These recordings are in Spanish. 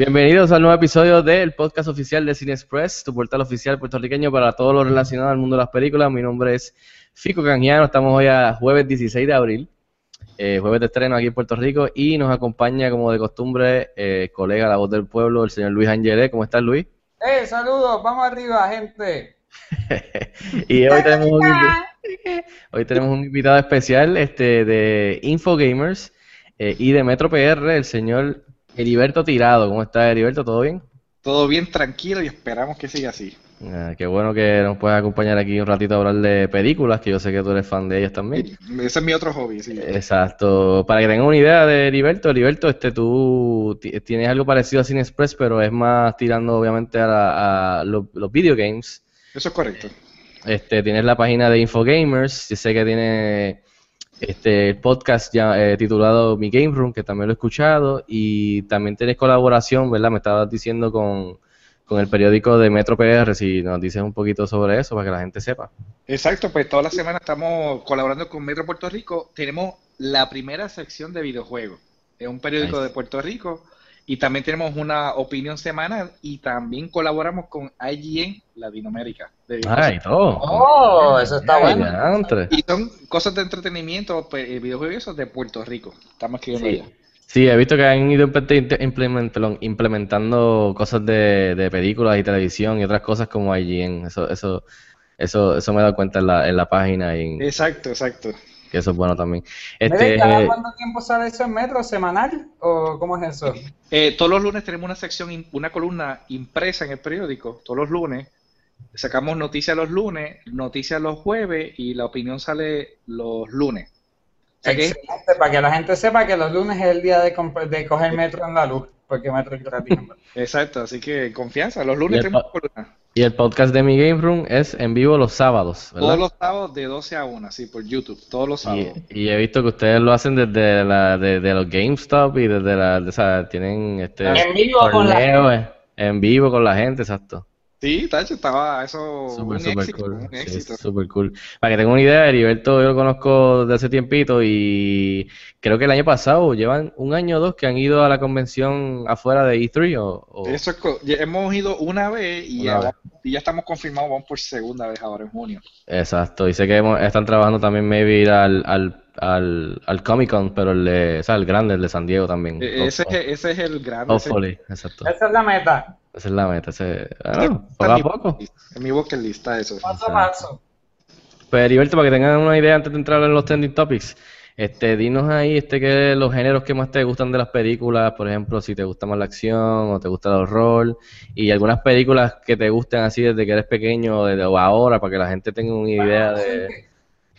Bienvenidos al nuevo episodio del podcast oficial de Cine Express, tu portal oficial puertorriqueño para todo lo relacionado al mundo de las películas. Mi nombre es Fico Canjiano, estamos hoy a jueves 16 de abril, eh, jueves de estreno aquí en Puerto Rico y nos acompaña como de costumbre eh, colega La Voz del Pueblo, el señor Luis Angelé. ¿Cómo estás Luis? ¡Eh, saludos! ¡Vamos arriba, gente! y hoy tenemos, un, hoy tenemos un invitado especial este, de Infogamers eh, y de Metro PR, el señor Heriberto Tirado. ¿Cómo estás Heriberto? ¿Todo bien? Todo bien tranquilo y esperamos que siga así. Ah, qué bueno que nos puedes acompañar aquí un ratito a hablar de películas, que yo sé que tú eres fan de ellas también. Ese es mi otro hobby, sí. Exacto. Para que tengan una idea de Heriberto, Heriberto, este, tú ti- tienes algo parecido a Cine Express, pero es más tirando obviamente a, la- a los, los video games. Eso es correcto. Este, tienes la página de Infogamers, yo sé que tiene este el podcast ya eh, titulado Mi Game Room, que también lo he escuchado, y también tienes colaboración, ¿verdad? Me estabas diciendo con, con el periódico de Metro PR, si nos dices un poquito sobre eso para que la gente sepa. Exacto, pues toda la semana estamos colaborando con Metro Puerto Rico. Tenemos la primera sección de videojuegos. Es un periódico Nice. de Puerto Rico. Y también tenemos una opinión semanal y también colaboramos con IGN Latinoamérica. de Ah, y todo. ¡Oh, eso está Ay, bueno! diantre. Y son cosas de entretenimiento, pues, eh, videojuegos de Puerto Rico. Estamos escribiendo Sí. allá. Sí, he visto que han ido implementando cosas de, de películas y televisión y otras cosas como IGN. Eso, eso, eso, eso me he dado cuenta en la, en la página y Exacto, exacto. Que eso es bueno también. Este, ¿cada cuánto tiempo sale eso en Metro? ¿Semanal? ¿O cómo es eso? Eh, todos los lunes tenemos una sección, una columna impresa en el periódico, todos los lunes. Sacamos noticias los lunes, noticias los jueves y la opinión sale los lunes. O sea que- Excelente, para que la gente sepa que los lunes es el día de, de coger Metro en la luz, porque en verdad. exacto, así que confianza. Los Y lunes el tenemos columna. y el podcast de mi Game Room es en vivo los sábados, ¿verdad? Todos los sábados de 12 a 1, sí, por YouTube. Todos los sábados. Y, y he visto que ustedes lo hacen desde la, de, de los GameStop y desde la, de- o sea, tienen este En vivo con la torneos, eh, en vivo con la gente, exacto. Sí, Tacho, estaba eso Súper, un súper éxito, cool. un Sí, súper cool. Para que tengan una idea, Heriberto yo lo conozco desde hace tiempito y creo que el año pasado llevan un año o dos que han ido a la convención afuera de E3 o, o- Eso es hemos ido una vez y, Una ahora- y ya estamos confirmados, vamos por segunda vez ahora en junio. Exacto, y sé que hemos- están trabajando también maybe ir al, al, al, al Comic Con, pero el de, o sea, el grande, el de San Diego también. E- Ese, es- ese es el grande. ese- Hopefully, exacto. Esa es la meta. Esa es la meta, ese, ah, poco en a mi poco. En mi bucket list está eso. Paso a paso. Pues Heriberto, para que tengan una idea antes de entrar en los trending topics, este, dinos ahí este que los géneros que más te gustan de las películas, por ejemplo, si te gusta más la acción o te gusta el horror, y algunas películas que te gusten así desde que eres pequeño o, desde- o ahora, para que la gente tenga una idea de,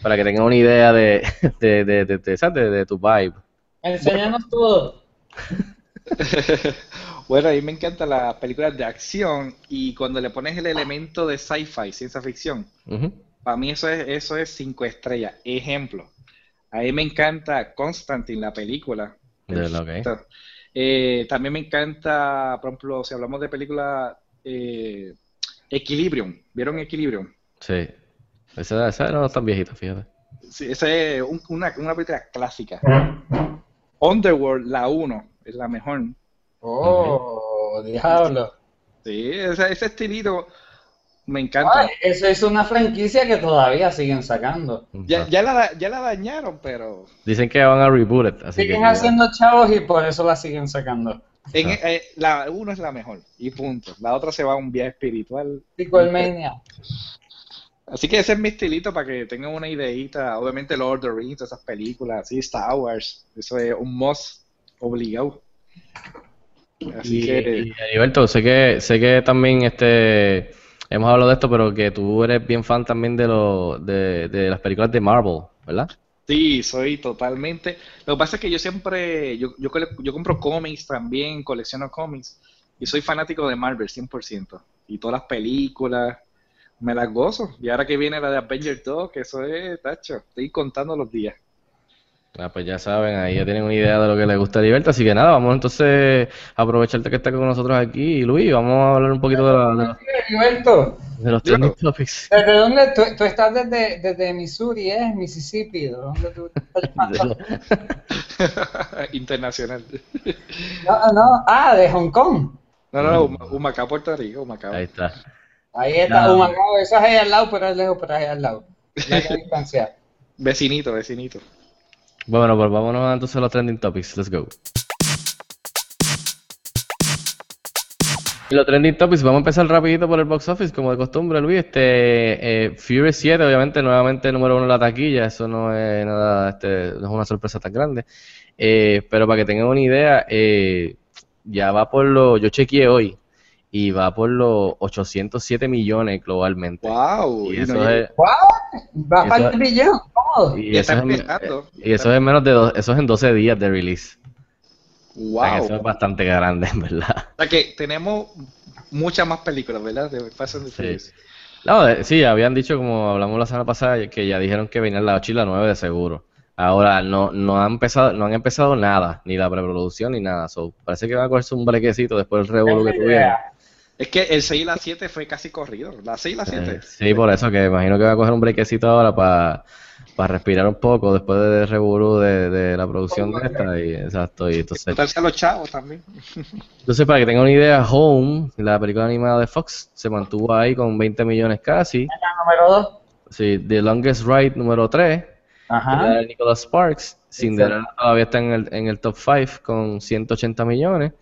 para que tengan una idea de, de, de, de, de- ¿sabes? de- de tu vibe. Enséñanos todo. Bueno, a mí me encantan las películas de acción y cuando le pones el elemento de sci-fi, ciencia ficción, para mí eso es, eso es cinco estrellas. Ejemplo, a mí me encanta Constantine, la película. De lo que Perfecto. Eh, también me encanta, por ejemplo, si hablamos de película eh, Equilibrium. ¿Vieron Equilibrium? Sí. Esa, esa no es tan viejita, fíjate. Sí, esa es un- una, una película clásica. Underworld, la 1, es la mejor. Oh, diablo. Sí, ese, ese estilito me encanta. Ay, eso es una franquicia que todavía siguen sacando. Ya, ya, la, ya la dañaron, pero Dicen que van a reboot it, así Siguen haciendo chavos y por eso la siguen sacando. en, eh, la 1 es la mejor y punto. La otra se va a un viaje espiritual. Así que ese es mi estilito para que tengan una ideita. Obviamente Lord of the Rings, esas películas, así, Star Wars. Eso es un must obligado. Así Y, que y, Heriberto, sé que, sé que también este hemos hablado de esto, pero que tú eres bien fan también de lo, de, de las películas de Marvel, ¿verdad? Sí, soy totalmente. Lo que pasa es que yo siempre, yo, yo, yo compro cómics también, colecciono cómics, y soy fanático de Marvel 100%. Y todas las películas, me las gozo. Y ahora que viene la de Avengers 2, que eso es, tacho, estoy contando los días. Ah, pues ya saben, ahí ya tienen una idea de lo que les gusta a Liberta, así que nada, vamos entonces a aprovecharte que está con nosotros aquí, Luis, vamos a hablar un poquito de, la- de los, de los trending topics. ¿desde dónde tú, tú estás desde, desde Missouri, eh? Mississippi, ¿de dónde tú? Internacional. No, no, ah, de Hong Kong. No, no, no, Huma- Humacao, Puerto Rico, Humacao. Ahí está. Ahí está, No. Humacao, eso es ahí al lado, pero es lejos, pero ahí al lado. No hay que distanciar. Vecinito, vecinito. Bueno, pues vámonos entonces a los trending topics, let's go. Los trending topics, vamos a empezar rapidito por el box office, como de costumbre, Luis. Este, eh, Fury 7, obviamente, nuevamente número uno en la taquilla, eso no es nada, este, no es una sorpresa tan grande. Eh, pero para que tengan una idea, eh, ya va por los, yo chequeé hoy, y va por los 807 millones globalmente. ¡Wow! Y Y eso no- es, ¿What? Va para el billón, ¿cómo? y Y eso es y eso es en menos de dos, eso es en 12 días de release. O sea, que ¡Wow! eso es bastante grande, en verdad. O sea que tenemos muchas más películas, ¿verdad? De Fast and Sí. No, de- sí, habían dicho, como hablamos la semana pasada, que ya dijeron que venían la 8 y la 9 de seguro. Ahora no, no han empezado, no han empezado nada, ni la preproducción ni nada. So, parece que van a cogerse un brequecito después del revuelo que tuvieron. Es que el 6 y la 7 fue casi corrido. La 6 y la 7. Eh, sí, por eso que imagino que va a coger un brequecito ahora para respirar un poco después del revolú de, de la producción de esta. Y, exacto, y entonces, a los chavos también. entonces, para que tengan una idea, Home, la película animada de Fox, se mantuvo ahí con 20 millones casi. La número dos. Sí, The Longest Ride número 3, Ajá. de Nicholas Sparks. Cinderella todavía está en el, en el top 5 con 180 millones.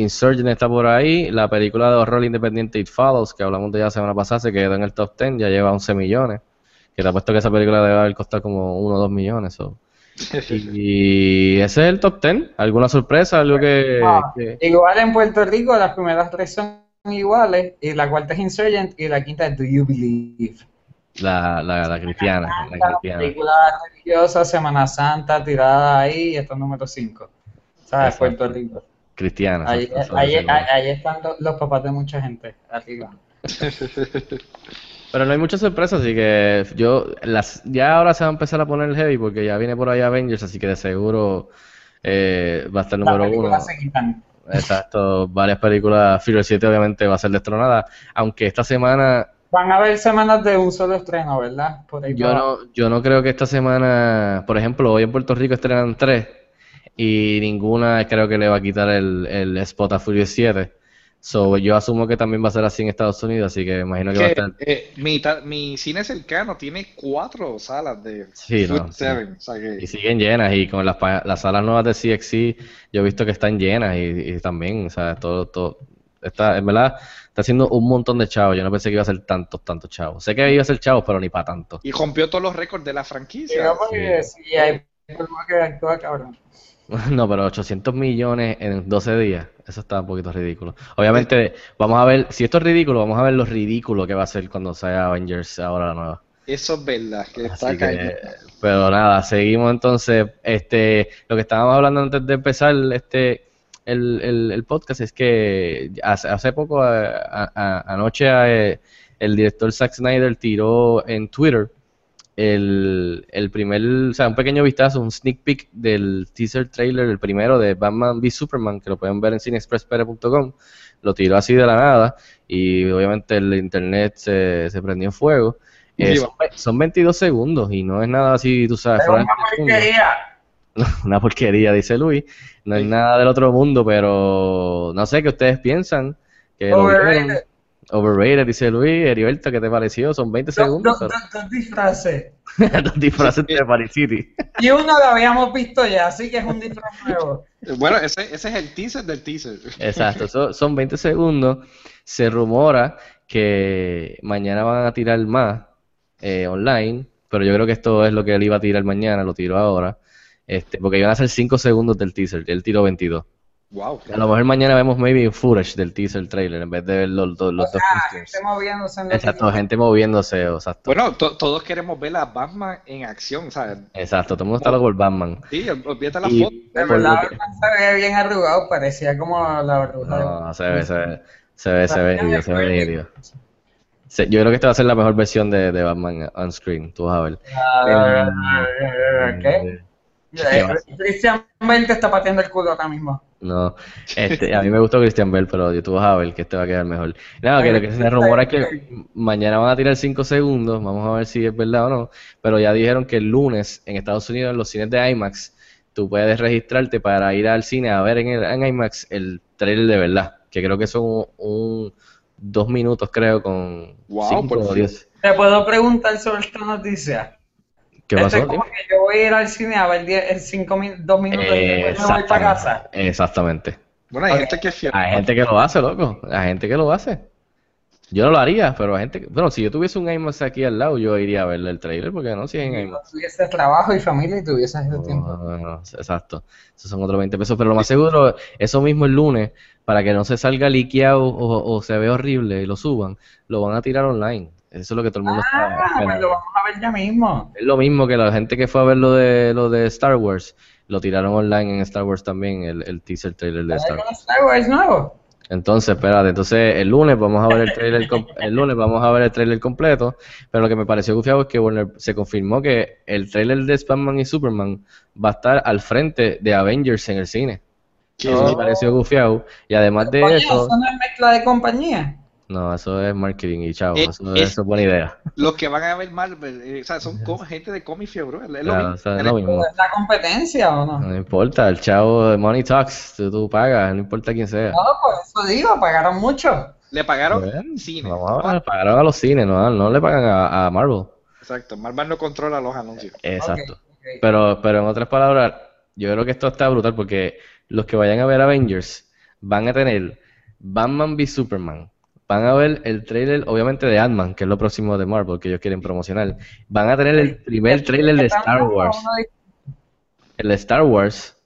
Insurgent está por ahí. La película de horror independiente It Follows, que hablamos de ya la semana pasada, se quedó en el top 10, ya lleva 11 millones. Que te apuesto que esa película debe haber costado como 1 o 2 millones. so. Y ese es el top 10. ¿Alguna sorpresa? ¿Algo que, Ah, que- Igual en Puerto Rico las primeras tres son iguales y la cuarta es Insurgent y la quinta es Do You Believe. la, la, la cristiana? La cristiana. película religiosa, Semana Santa, tirada ahí y está número 5. ¿Sabes? Exacto. Puerto Rico. Cristiana. Ahí, están lo- los papás de mucha gente arriba. Pero no hay mucha sorpresa, así que yo las ya ahora se va a empezar a poner heavy porque ya viene por ahí Avengers, así que de seguro eh, va a estar número uno. películas se quitan. Exacto, varias películas. Fury 7 obviamente va a ser destronada, aunque esta semana Van a haber semanas de un solo estreno, ¿verdad? Por ahí yo para no yo no creo que esta semana, por ejemplo, hoy en Puerto Rico estrenan tres y ninguna creo que le va a quitar el, el spot a Fury 7. So, yo asumo que también va a ser así en Estados Unidos, así que imagino que va a estar eh, mi, mi cine cercano tiene cuatro salas de Sí, no, sí. Seven, o sea que- Y siguen llenas y con las, las salas nuevas de CXC yo he visto que están llenas y, y también, o sea, todo, todo, está, en verdad, está haciendo un montón de chavos. Yo no pensé que iba a ser tantos, tantos chavos. Sé que iba a ser chavos, pero ni para tanto. y rompió todos los récords de la Sí, franquicia. no, porque si hay que actúa cabrón. No, pero 800 millones en 12 días, eso está un poquito ridículo. Obviamente, vamos a ver, si esto es ridículo, vamos a ver lo ridículo que va a ser cuando sea Avengers ahora la nueva. Eso es verdad, que está Así cañón. que, pero nada, seguimos entonces. Este, lo que estábamos hablando antes de empezar este el, el, el podcast es que hace, hace poco, a- a- a- anoche, eh, el director Zack Snyder tiró en Twitter el, el primer, o sea, un pequeño vistazo, un sneak peek del teaser trailer, el primero de Batman v Superman, que lo pueden ver en cineexpresspere.com. Lo tiró así de la nada y obviamente el internet se, se prendió en fuego. Eh, son, son 22 segundos y no es nada así, tú sabes, Pero una porquería. Una porquería, dice Luis. No es nada del otro mundo, pero no sé qué ustedes piensan. Que lo Overrated. vieron. Overrated, dice Luis. Heriberto, ¿qué te pareció? Son 20 Dos, segundos. dos, disfraces. dos disfraces de Paris City. Y uno lo habíamos visto ya, así que es un disfraz nuevo. Bueno, ese, ese es el teaser del teaser. Exacto, so- son 20 segundos. Se rumora que mañana van a tirar más eh, online, pero yo creo que esto es lo que él iba a tirar mañana, lo tiró ahora. Este, porque iban a ser 5 segundos del teaser, y él tiró 22. Wow. A lo mejor mañana vemos maybe un footage del teaser trailer en vez de ver los, los, los O dos sea, gente moviéndose en Exacto, gente moviéndose, exacto. Bueno, to- todos queremos ver a Batman en acción, ¿sabes? Exacto, todo el mundo está loco por Batman. Sí, olvídate la Y foto. De verdad, que- Batman se ve bien arrugado, parecía como la arruga de- No, se ve, se ve, se ve, se ve se ve Yo creo que esta va a ser la mejor versión de, de Batman on screen, tú vas a ver. Ah, ¿Qué? Eh, ¿Qué Bale te está pateando el culo ahora mismo. No, este, a mí me gustó Christian Bell, pero tú vas a ver que este va a quedar mejor. Nada, que lo que se rumora es que mañana van a tirar 5 segundos, vamos a ver si es verdad o no, pero ya dijeron que el lunes en Estados Unidos en los cines de IMAX tú puedes registrarte para ir al cine a ver en, el, en IMAX el trailer de verdad, que creo que son un, un- dos minutos creo con Wow, cinco por diez. ¿Te puedo preguntar sobre esta noticia? ¿Qué pasó? es como tío? que yo voy a ir al cine a ver 10, 5 dos minutos y después me voy para casa. Exactamente. Bueno, hay Ok. gente que es fiel. Hay gente que lo hace, loco. Hay gente que lo hace. Yo no lo haría, pero hay gente que... Bueno, si yo tuviese un IMAX aquí al lado, yo iría a verle el trailer, porque no, si es en Si IMAX. tuvieses trabajo y familia y tuvieses ese No, tiempo. no, no, exacto. Esos son otros 20 pesos, pero lo más seguro, eso mismo el lunes, para que no se salga liqueado o, o se vea horrible y lo suban, lo van a tirar online. Eso es lo que todo el mundo está Ah, pues esperando. lo vamos a ver ya mismo. Es lo mismo que la gente que fue a ver lo de, lo de Star Wars, lo tiraron online en Star Wars también, el, el teaser trailer de ¿Hay Star Wars. Star Wars nuevo? Entonces, espérate, entonces el lunes vamos a ver el trailer, el lunes vamos a ver el trailer completo, pero lo que me pareció gufiado es que Warner se confirmó que el trailer de Spider-Man y Superman va a estar al frente de Avengers en el cine. Eso me pareció gufiado. Y además de eso, no es mezcla de compañía. No, eso es marketing y chavo, Eh, eso, es- eso es buena idea. Los que van a ver Marvel, eh, o sea, son gente de cómic fiebre. Es lo mismo. es lo mismo. ¿Es la competencia o no? No importa, el chavo de Money Talks, tú, tú pagas, no importa quién sea. No, por eso digo, pagaron mucho. Le pagaron Bueno, cine. A ver, pagaron a los cines, no, no le pagan a, a Marvel. Exacto. Marvel no controla los anuncios. Exacto. Ok, ok. Pero, pero en otras palabras, yo creo que esto está brutal porque los que vayan a ver Avengers van a tener Batman v Superman. Van a ver el trailer, obviamente, de Ant-Man, que es lo próximo de Marvel que ellos quieren promocionar. Van a tener el primer trailer de Star Wars, el de Star Wars,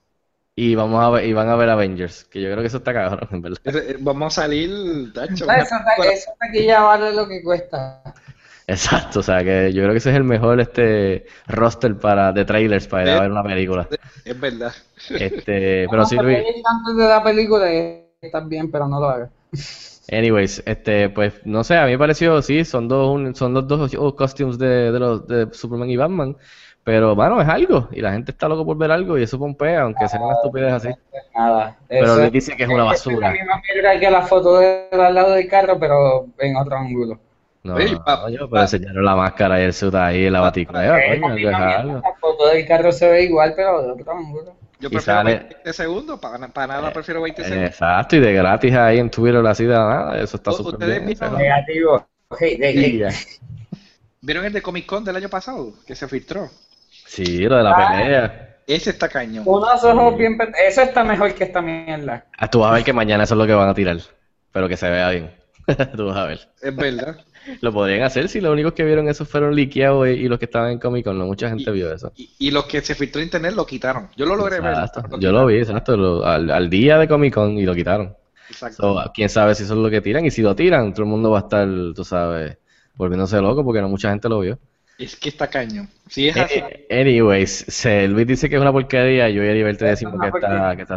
y vamos a ver, y van a ver Avengers, que yo creo que eso está cabrón, en verdad. Eh, eh, Vamos a salir, tacho. Ah, Eso, eso aquí ya vale lo que cuesta. Exacto, o sea que yo creo que ese es el mejor este roster para de trailers para ir a Eh. ver una película. Es verdad. Este, pero sí, no Luis. antes de la película también, pero no lo hagas. Anyways, este, pues no sé, a mí me pareció, sí, son dos, un- son los dos oh, costumes de, de los de Superman y Batman, pero bueno, es algo, y la gente está loco por ver algo y eso pompea, aunque sea una estupidez así. Nada. Pero le dice que es una la basura. misma mierda que la foto de al lado del carro, pero en otro ángulo. No, Ey, no, pa- coño, pero enseñaron la máscara y el suit ahí en la Eh, la misma es algo. La foto del carro se ve igual, pero de otro ángulo. Yo prefiero sale- 20 segundos. Para, para nada prefiero 20 Eh, segundos. Exacto, y de gratis ahí en Twitter así de nada, eso está ¿U- súper bien. vieron-. Negativo. Hey. Y ya. ¿Vieron el de Comic Con del año pasado? Que se filtró. Sí, lo de la Ah. pelea. Ese está cañón. Unos ojos bien... pe- Eso está mejor que esta mierda. Ah, tú vas a ver que mañana eso es lo que van a tirar, pero que se vea bien. Tú vas a ver. Es verdad. Lo podrían hacer si los únicos que vieron eso fueron liqueados y, y los que estaban en Comic Con. No mucha gente vio eso. Y, y los que se filtró en internet lo quitaron. Yo lo logré Exacto. ver. Yo lo vi, exacto, lo- al, al día de Comic Con y lo quitaron. Exacto. So, quién sabe si eso es lo que tiran y si lo tiran, todo el mundo va a estar, tú sabes, volviéndose loco porque no mucha gente lo vio. Es que está cañón. Si es así. Eh, anyways, se, Luis dice que es una porquería, yo y Ariel te decimos que está, que está,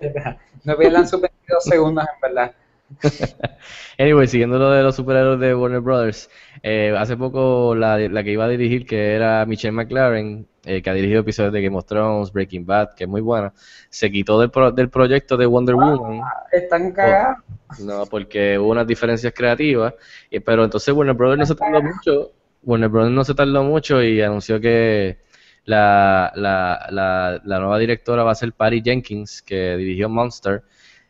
que está- No pierdan sus 22 segundos, en verdad. Anyway, siguiendo lo de los superhéroes de Warner Brothers, eh, hace poco la, la que iba a dirigir, que era Michelle McLaren, eh, que ha dirigido episodios de Game of Thrones, Breaking Bad, que es muy buena, se quitó del, pro- del proyecto de Wonder Woman, Están cagados. no, porque hubo unas diferencias creativas, y- pero entonces Warner Brothers no se tardó mucho, Warner Brothers no se tardó mucho y anunció que la, la, la, la nueva directora va a ser Patty Jenkins, que dirigió Monster,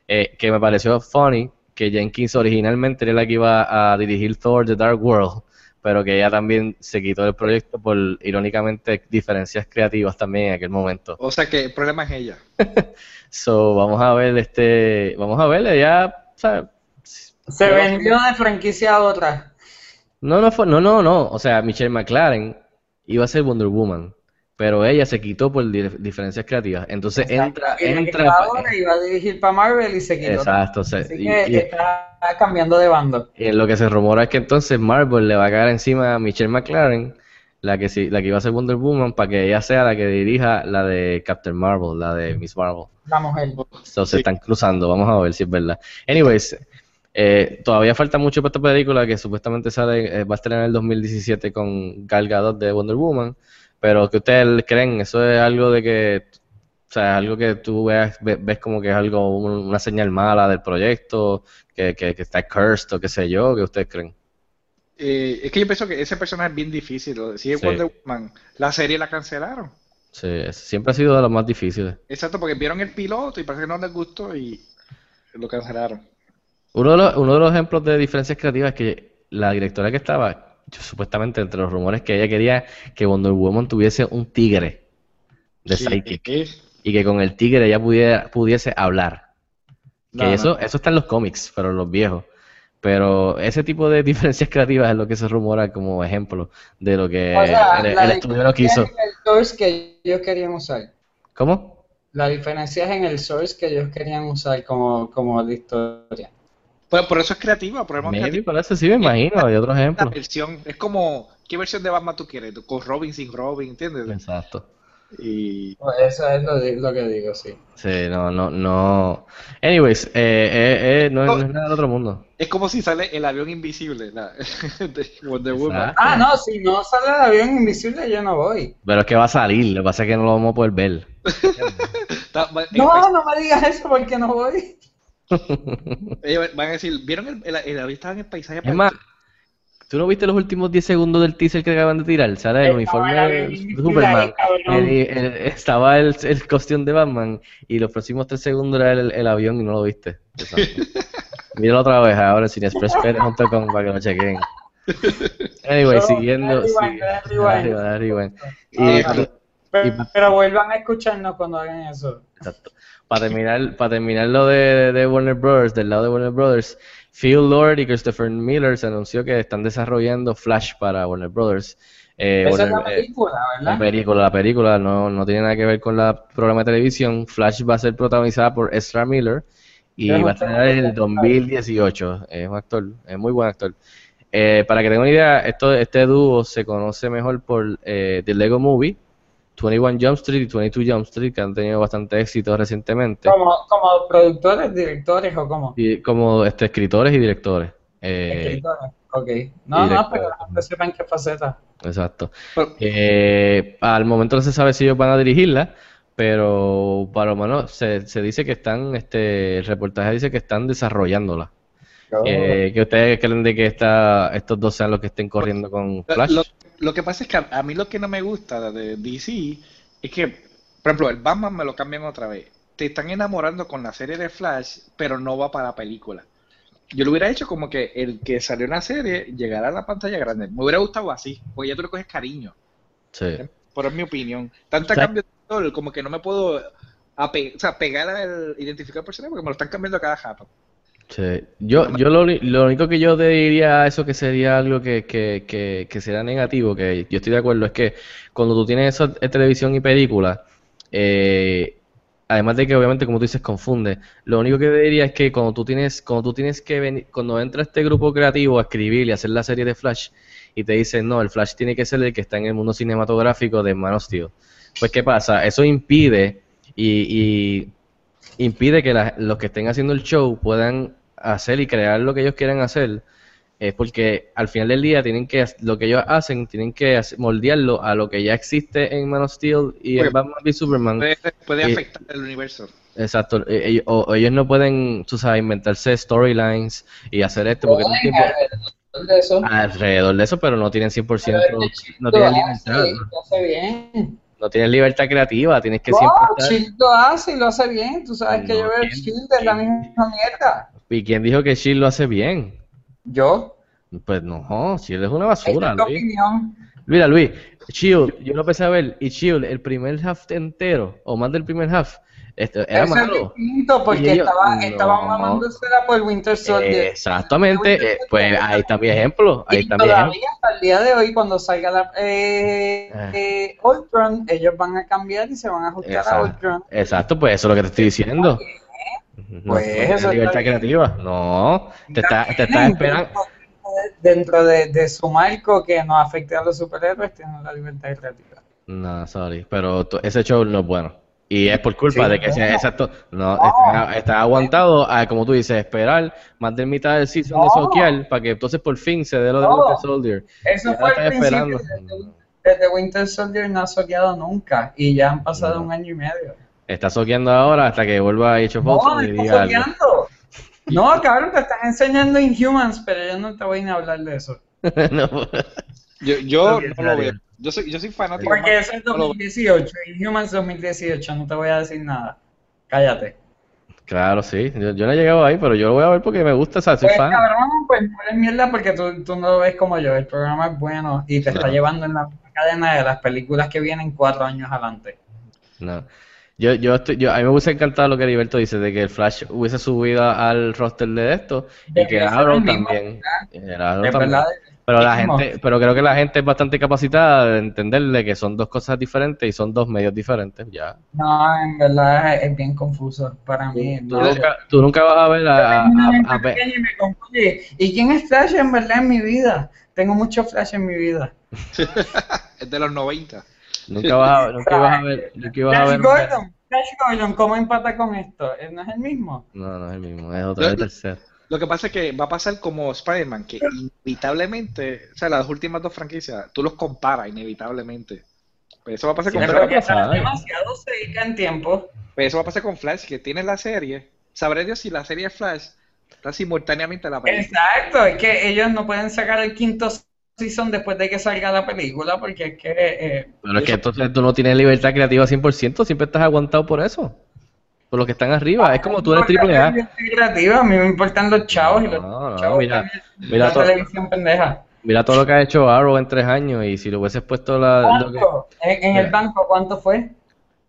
eh, que me pareció funny, que Jenkins originalmente era la que iba a dirigir Thor The Dark World, pero que ella también se quitó del proyecto por, irónicamente, diferencias creativas también en aquel momento. O sea que el problema es ella. So, vamos a ver, este, vamos a ver, ella, ¿sabes? Se vendió de franquicia a otra. No, no, fue, no, no, no. O sea, Michelle McLaren iba a ser Wonder Woman. Pero ella se quitó por di- diferencias creativas. Entonces entra, Y entra. ahora iba a dirigir para Marvel y se quitó. Exacto, se- Así y- que y- está cambiando de bando. Y en lo que se rumora es que entonces Marvel le va a caer encima a Michelle McLaren, la que sí, la que iba a ser Wonder Woman, para que ella sea la que dirija la de Captain Marvel, la de Miss Marvel. La mujer. So, se están cruzando, vamos a ver si es verdad. Anyways, eh, todavía falta mucho para esta película que supuestamente sale, eh, va a estrenar en el 2017 con Gal Gadot de Wonder Woman, pero que ustedes creen, eso es algo de que, o sea, algo que tú veas, ve- ves, como que es algo, un- una señal mala del proyecto, que, que, que está cursed o qué sé yo, que ustedes creen. Eh, es que yo pienso que ese personaje es bien difícil. lo de- Si es Sí. Wonder Woman, la serie la cancelaron. Sí, siempre ha sido de los más difíciles. Exacto, porque vieron el piloto y parece que no les gustó y lo cancelaron. Uno de los, uno de los ejemplos de diferencias creativas es que la directora que estaba, yo, supuestamente entre los rumores que ella quería que Wonder Woman tuviese un tigre de Sí, y que con el tigre ella pudiera, pudiese hablar. Que No, no. eso, eso está en los cómics, pero en los viejos. Pero ese tipo de diferencias creativas es lo que se rumora como ejemplo de lo que O sea, el, el estudio no quiso. el source que ellos querían usar. ¿Cómo? La diferencia es en el source que ellos querían usar como, como la historia. Por, por eso es creativa, por Maybe, creativa. por eso sí me imagino, hay otros La ejemplos. versión, es como, ¿qué versión de Batman tú quieres? ¿Con Robin, sin Robin, entiendes? Exacto. Y eso es lo, que digo, sí. Sí, no, no, no. Anyways, eh, eh, eh, no, es- no es nada del otro mundo. es como si sale el avión invisible la, de Wonder Woman. Exacto. Ah, no, si no sale el avión invisible, yo no voy. Pero es que va a salir, lo que pasa es que no lo vamos a poder ver. No, no me digas eso porque no voy. Ellos van a decir, ¿vieron el, el, el avión estaba en el paisaje? Es más, ¿tú no viste los últimos 10 segundos del teaser que acaban de tirar? Sale el uniforme de Superman. ahí, cabrón. el- el- estaba el, el costume de Batman y los próximos 3 segundos era el, el avión y no lo viste. Míralo otra vez ahora en cineexpresspr.com para que lo chequen. Anyway, Solo siguiendo. pero vuelvan a escucharnos cuando hagan eso. Exacto. Para terminar, para terminar lo de, de Warner Brothers, del lado de Warner Brothers, Phil Lord y Christopher Miller se anunció que están desarrollando Flash para Warner Brothers. Eh, Esa es la eh, película, la ¿verdad? película, la película no, no tiene nada que ver con la programa de televisión. Flash va a ser protagonizada por Ezra Miller y va a tener en el 2018. Es un actor, es muy buen actor. Eh, para que tengan una idea, esto, este dúo se conoce mejor por eh, The Lego Movie, 21 Jump Street y 22 Jump Street, que han tenido bastante éxito recientemente. Como, como productores, directores o como Y como este, escritores y directores. Eh, escritores. Ok. No, no, pero la gente sepa en qué faceta. exacto. Pero- Eh, al momento no se sabe si ellos van a dirigirla, pero para lo menos se, se dice que están, este, el reportaje dice que están desarrollándola. Eh, que ustedes creen de que esta, estos dos sean los que estén corriendo con Flash. Lo que pasa es que a, a mí lo que no me gusta de DC es que, por ejemplo, el Batman me lo cambian otra vez. Te están enamorando con la serie de Flash, pero no va para la película. Yo lo hubiera hecho como que el que salió en la serie llegara a la pantalla grande. Me hubiera gustado así, porque ya tú le coges cariño. Sí. Pero es mi opinión. Tanta cambio de como que no me puedo o sea, pegar al identificar personaje porque me lo están cambiando a cada jato. Sí. Yo, yo lo, uni- lo único que yo te diría a eso que sería algo que, que, que, que será negativo, que yo estoy de acuerdo, es que cuando tú tienes eso en televisión y película, eh, además de que obviamente como tú dices confunde, lo único que te diría es que cuando tú tienes, cuando tú tienes que venir, cuando entra este grupo creativo a escribir y hacer la serie de Flash y te dicen, no, el Flash tiene que ser el que está en el mundo cinematográfico de Man of Steel. Pues ¿qué pasa? Eso impide y, y impide que la- los que estén haciendo el show puedan hacer y crear lo que ellos quieran hacer, es porque al final del día tienen que lo que ellos hacen tienen que moldearlo a lo que ya existe en Man of Steel y en Porque- Batman v Superman. Puede, puede Y- afectar el universo. Exacto, e- ellos, o- ellos no pueden, tú sabes, inventarse storylines y hacer esto porque tiempo Alrededor de eso. alrededor de eso, pero no tienen 100%, Pero el Chill no tienen libertad, lo hace bien. No tienen libertad creativa, tienes que No, siempre estar... Lo hace y lo hace bien. Tú sabes que yo veo ¿quién- Chill de la misma mierda. ¿Y quién dijo que Shield lo hace bien? Yo, Pues no, Shield es una basura, es Luis. opinión. Mira, Luis, Shield, yo lo empecé a ver, y Shield, el primer half entero, o más del primer half, Esto, era Eso es malo. porque estaba, no. estaban mamándosela por Winter Soldier. Exactamente, eh, pues ahí está mi ejemplo, ahí y está mi ejemplo. todavía hasta el día de hoy, cuando salga la, eh, Ah. eh, Ultron, ellos van a cambiar y se van a ajustar a Exacto, Ultron. exacto, pues eso es lo que te estoy diciendo. Pues no eso está libertad creativa. No, te está, te Tienen esperando. Dentro de, de su marco que no afecte a los superhéroes, tienen la libertad creativa. No, sorry, pero ese show no es bueno. Y es por culpa Sí, de que, sea- exacto, no, está, está aguantado a, como tú dices, esperar más de mitad del season de No. soquear para que entonces por fin se dé lo de No. Winter Soldier. Eso Ya fue el principio. esperando. Desde, desde Winter Soldier no ha soqueado nunca y ya han pasado No. un año y medio. Está soqueando ahora hasta que vuelva a Age of No, y está diga soqueando. No, cabrón, te están enseñando Inhumans, pero yo no te voy a hablar de eso. No. Yo, yo no lo veo. Yo soy, yo soy fanático. Porque eso es no lo veo. 2018, Inhumans 2018, no te voy a decir nada. Cállate. Claro, sí. Yo, yo no he llegado ahí, pero yo lo voy a ver porque me gusta, o sea, soy Pues fan. cabrón, pues no eres mierda porque tú, tú no lo ves como yo. El programa es bueno y te está llevando en la cadena de las películas que vienen cuatro años adelante. No. Yo, yo estoy, yo, a mí me hubiese encantado lo que Heriberto dice, de que el Flash hubiese subido al roster de esto y De que que Arrow mismo, también. El Arrow Es también. verdad. Pero la gente, pero creo que la gente es bastante capacitada de entenderle que son dos cosas diferentes y son dos medios diferentes, ya. No, en verdad es, es bien confuso para mí. Tú nunca, tú nunca vas a ver a, a- a- y me confunde. ¿Y quién es Flash en verdad en mi vida? Tengo mucho Flash en mi vida. Es de los 90. nunca vas a, nunca vas a ver, nunca ibas a Flash ver. Gordon, Flash Gordon, ¿cómo empata con esto? ¿Eh, ¿No es el mismo? No, no es el mismo, es otro, es el tercero. Lo que pasa es que va a pasar como Spider-Man, que inevitablemente, o sea, las últimas dos franquicias, tú los comparas inevitablemente. Pues eso va a pasar Sí, con Flash. a pasar. Demasiado cerca en tiempo. Pues eso va a pasar con Flash, que tienes la serie. Sabré Dios si la serie Flash está simultáneamente en la película. Exacto, es que ellos no pueden sacar el quinto season después de que salga la película porque es que... eh, Pero es que entonces tú no tienes libertad creativa 100%, siempre estás aguantado por eso. Por los que están arriba. Es como tú eres triple A. Creativa, a mí me importan los chavos y los No, no, chavos mira, mira todo- televisión pendeja. Mira todo lo que ha hecho Arrow en tres años y si le hubieses puesto la... lo. En, en el banco, ¿cuánto fue?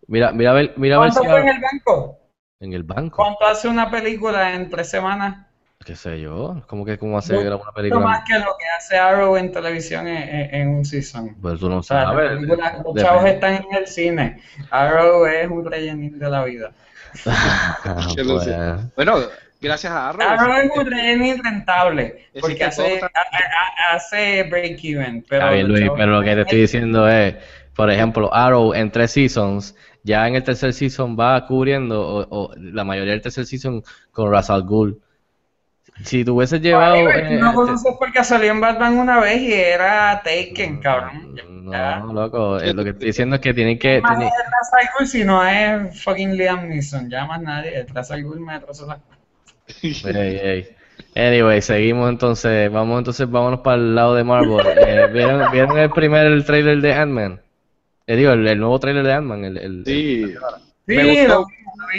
Mira, mira ver, mira ver ¿Cuánto si fue en el banco? en el banco. ¿Cuánto hace una película en tres semanas? qué sé yo, como que cómo hace Mucho una más película. que lo que hace Arrow en televisión en, en- en un season. Pues tú no O sea, la sabes. película, los chavos están en el cine. Arrow es un rellenín de la vida. Ah, pues, Bueno, gracias a Arrow. Arrow es un rellenín rentable. Ese Porque que hace, todo está- a- a- hace break-even. Pero bien, Luis, pero lo que te estoy diciendo es, por ejemplo, Arrow en tres seasons, ya en el tercer season va cubriendo o, o la mayoría del tercer season con Ra's al Ghul. Si tú hubieses llevado... Eh, no este- conoces porque salió en Batman una vez y era Taken, cabrón. Ya. No, loco, eh, lo que estoy diciendo es que tienen que... Más tienen- es si no es fucking Liam Neeson, ya más nadie. El Ra's al me atrasó la... Ey, ey. Anyway, seguimos entonces, vamos entonces, vámonos para el lado de Marvel. Eh, ¿vieron, vieron el primer trailer de Ant-Man? Eh, digo, el, el nuevo trailer de Ant-Man, el, el- Sí, Sí, Me gustó.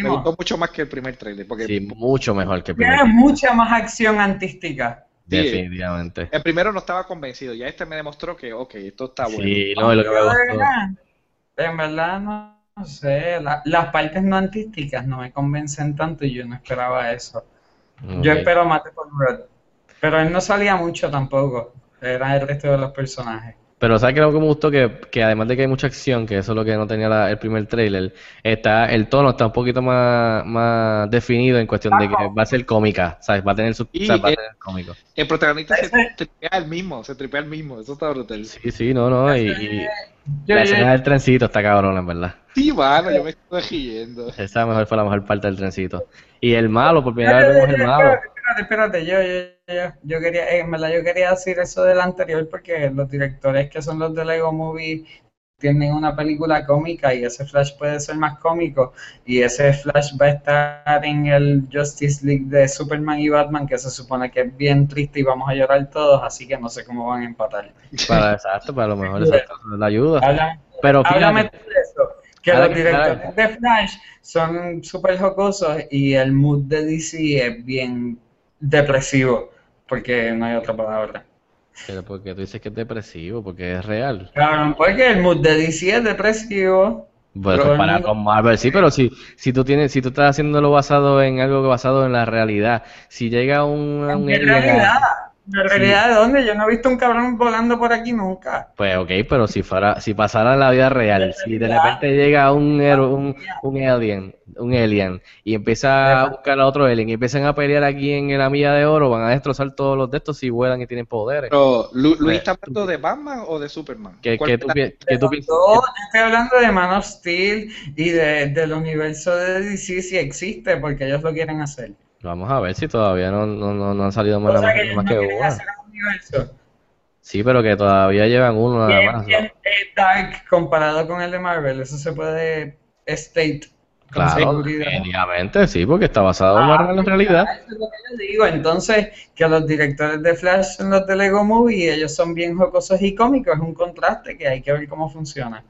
Me gustó mucho más que el primer trailer, porque sí, mucho mejor que el Tiene primer, mucha más acción artística. Sí. definitivamente. el primero no estaba convencido, ya este me demostró que, ok, esto está bueno. Sí, no, lo que me gustó. En verdad, no, no sé. la- las partes no artísticas no me convencen tanto y yo no esperaba eso. Yo espero más de Paul Rudd. Pero él no salía mucho tampoco. Era el resto de los personajes. Pero ¿sabes qué es lo que me gustó? Que, que además de que hay mucha acción, que eso es lo que no tenía la- el primer trailer, está, el tono está un poquito más, más definido en cuestión de que va a ser cómica, ¿sabes? Va a tener su, o sea, Y, va a tener cómico. El protagonista se tripea el mismo, se tripea el mismo, eso está brutal. Sí, sí, no, no, y, y Yo- la yo- escena del trencito está cabrona, en verdad. Sí, mano, yo me estoy riendo. Esa mejor fue la mejor parte del trencito. Y el malo, por primera vez vemos el malo. Espérate, espérate. Yo, yo, yo, yo quería, eh, en verdad, yo quería decir eso del anterior porque los directores que son los de Lego Movie tienen una película cómica y ese Flash puede ser más cómico y ese Flash va a estar en el Justice League de Superman y Batman que se supone que es bien triste y vamos a llorar todos, así que no sé cómo van a empatar. Para, exacto, para lo mejor exacto, la ayuda. Háblame, Pero háblame de eso, que los directores de Flash son súper jocosos y el mood de DC es bien depresivo, porque no hay otra palabra. pero porque tú dices que es depresivo, porque es real. Cabrón, porque el mood de DC es depresivo. Pues Pero- comparado con Marvel, sí, pero si, si tú tienes, si tú estás haciéndolo basado en algo basado en la realidad, si llega un, ¿En un qué alien a- realidad? ¿En realidad de dónde? Yo no he visto un cabrón volando por aquí nunca. Pues ok, pero si fuera, si pasara en la vida real, si de repente llega un, héroe- un, un alien, un alien, y empieza a buscar a otro alien, y empiezan a pelear aquí en la milla de oro, van a destrozar todos los de estos si vuelan y tienen poderes. Pero, Lu- Luis Pues, está hablando de Batman o de Superman? ¿Qué, ¿Cuál qué tú, la- qué tú piensas? Yo estoy hablando de Man of Steel y de, del universo de DC si existe, porque ellos lo quieren hacer. Vamos a ver si todavía no, no, no, no han salido más, O sea que ellos más no que quieren una. hacer un universo. Sí, pero que todavía llevan uno nada más. eh, dark comparado con el de Marvel, eso se puede state Claro, definitivamente, sí, porque está basado más en la realidad. Ah, Eso es lo que yo digo. Entonces, que los directores de Flash son los de Lego Movie, ellos son bien jocosos y cómicos, es un contraste que hay que ver cómo funciona.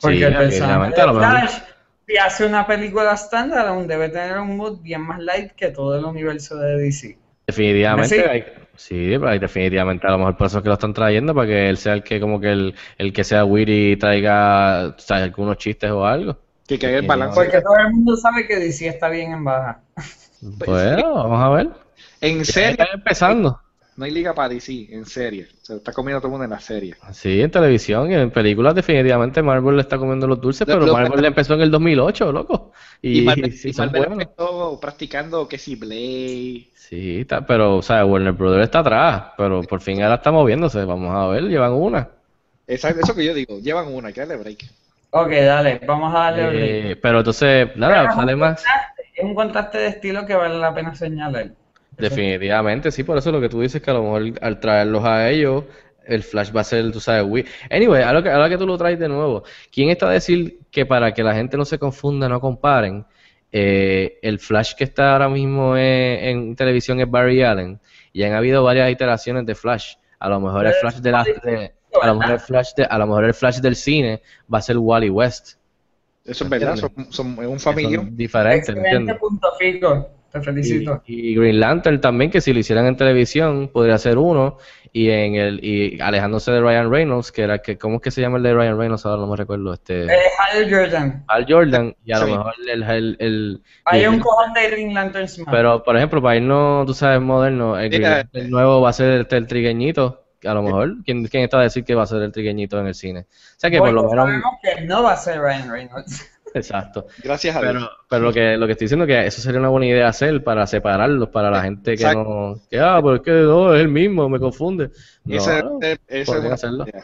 Porque Sí, el personaje de. Flash, si hace una película estándar, aún debe tener un mood bien más light que todo el universo de DC. Definitivamente, ¿Sí? hay- sí, pero hay- definitivamente a lo mejor por eso es que lo están trayendo, para que él sea el que como que el, el que sea witty y traiga o sea, algunos chistes o algo. Que caiga el balance. Porque todo el mundo sabe que DC está bien en baja. Bueno, vamos a ver. En serie, Está empezando. No hay liga para DC, en serie. Se lo está comiendo todo el mundo en la serie. Sí, en televisión y en películas definitivamente Marvel le está comiendo los dulces, Lo- pero lo- Marvel empezó en el 2008, loco. Y, Y, Marvel, sí, y son Marvel buenos. empezó practicando que si Blade. Sí, está- pero, o sea, Warner Brothers está atrás, pero por fin ahora está moviéndose. Vamos a ver, llevan una. Esa- Eso que yo digo, llevan una, que darle break. Ok, dale, vamos a darle break. Eh, pero entonces, nada, sale más. Es un contraste de estilo que vale la pena señalar. Definitivamente, sí, por eso lo que tú dices que a lo mejor al traerlos a ellos, el Flash va a ser, tú sabes, we- Anyway, ahora que, ahora que tú lo traes de nuevo, ¿quién está a decir que para que la gente no se confunda, no comparen, eh, el Flash que está ahora mismo en, en televisión es Barry Allen y han habido varias iteraciones de Flash? A lo mejor el Flash de la, de- a lo mejor el Flash de, a lo mejor el Flash del cine va a ser Wally West. Eso es verdad, son, un familión. Son diferentes, Excelente ¿entiendes? punto, Fico. Te felicito. Y, y Green Lantern también, que si lo hicieran en televisión, podría ser uno. Y en el y alejándose de Ryan Reynolds, que era que, ¿cómo es que se llama el de Ryan Reynolds? Ahora no me recuerdo. Este, Eh, Hal Jordan. Al Jordan, y a lo mejor el, el, el- Hay el- un cojón de Green Lanterns más. Pero, por ejemplo, para irnos, tú sabes, moderno, el Green Lantern nuevo va a ser este, el trigueñito. A lo mejor, ¿quién, quién está a decir que va a ser el trigueñito en el cine? O sea que por lo menos. sabemos que no va a ser Ryan Reynolds. Exacto. Gracias a Dios. Pero, pero lo que lo que estoy diciendo es que eso sería una buena idea hacer para separarlos, para la gente que Exacto. no, que ah, pero es que no, es el mismo, me confunde. No, Ese- no. ese- es hacerlo. idea.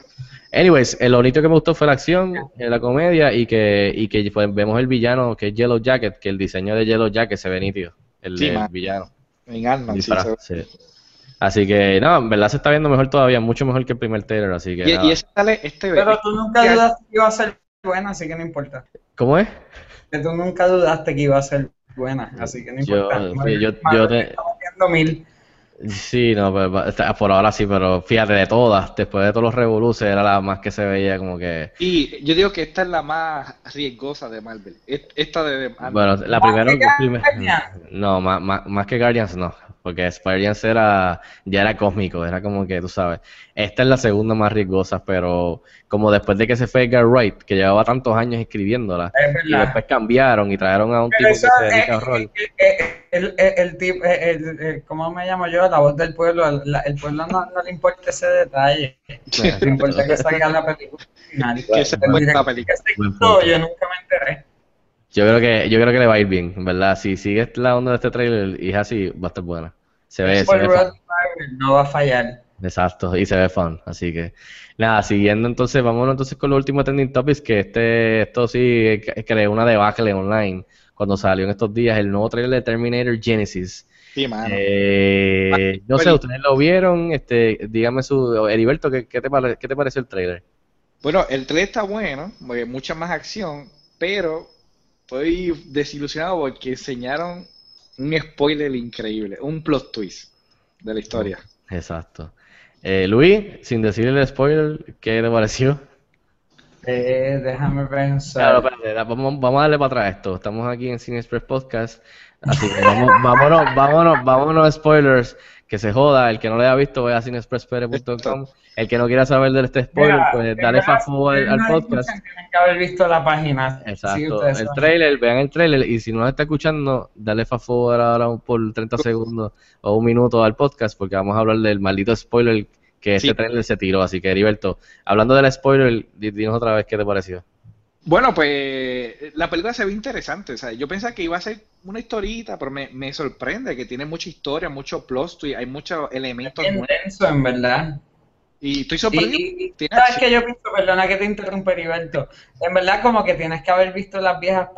Anyways, eh, lo único que me gustó fue la acción, eh, la comedia y que, y que pues, vemos el villano que es Yellow Jacket, que el diseño de Yellow Jacket se ve nítido, el, Sí, el villano. En Ant-Man, sí. Así que, no, en verdad se está viendo mejor todavía, mucho mejor que el primer trailer, así que Y, nada. y ese sale este Pero tú nunca dudaste que iba a ser buena, así que no importa. ¿Cómo es? Que tú nunca dudaste que iba a ser buena, así que no Yo- importa. sí, yo- Marvel yo te- mil. Sí, no, pero por ahora sí, pero fíjate, de todas, después de todos los revoluces, era la más que se veía como que... Y yo digo que esta es la más riesgosa de Marvel. Et- Esta de, Ant-Man. Bueno, la ¿Más primera... Guardians? no, más, más, más que Guardians no, porque Guardians era, ya era cósmico, era como que, tú sabes, esta es la segunda más riesgosa, pero como después de que se fue Edgar Wright, que llevaba tantos años escribiéndola, Es y después cambiaron y trajeron a un tipo que se dedica a es- horror. eh, eh, el, el, el tipo, eh, el- el- ¿cómo me llamo yo? La voz del pueblo. El, la- el pueblo no, no le importa ese detalle. Le importa que salga la película final. Que se cuenta la película. yo nunca me enteré. Yo creo que, yo creo que le va a ir bien, en ¿verdad? Si sigue la onda de este trailer y es así, va a estar buena. Se ve, se ve fun. No va a fallar. Exacto, y se ve fun, así que nada, siguiendo entonces, vámonos entonces con los últimos trending topics, que este, esto sí creó una debacle online cuando salió en estos días el nuevo trailer de Terminator Genesis. Sí, mano. Eh, no sé, ustedes lo vieron, este, dígame su, Heriberto, ¿qué, qué te pare- qué te pareció el trailer? Bueno, el trailer está bueno, porque mucha más acción, pero estoy desilusionado porque enseñaron un spoiler increíble, un plot twist de la historia. Exacto. Eh, Luis, sin decirle el spoiler, ¿qué te pareció? Eh, déjame pensar. Claro, espérate, vamos, vamos a darle para atrás esto. Estamos aquí en Cine Express Podcast. Así que vamos- vámonos, vámonos, vámonos, spoilers. Que se joda, el que no lo haya visto, vaya a cinespresspere.com. El que no quiera saber de este spoiler, Mira, pues dale fast forward al, podcast. Tienen que haber visto la página. Exacto, el trailer, vean el trailer y si no nos está escuchando, dale fast forward ahora un- por 30 segundos o un minuto al podcast porque vamos a hablar del maldito spoiler que este Sí. trailer se tiró. Así que Heriberto, hablando del spoiler, di- dinos otra vez qué te pareció. Bueno, pues la película se ve interesante. O sea, yo pensaba que iba a ser una historita, pero me, me sorprende que tiene mucha historia, mucho plot twist, hay muchos elementos nuevos. denso, en verdad. Y estoy sorprendido. y- y Tiene sabes que yo pienso, perdona que te interrumpa, Heriberto. En verdad, como que tienes que haber visto las viejas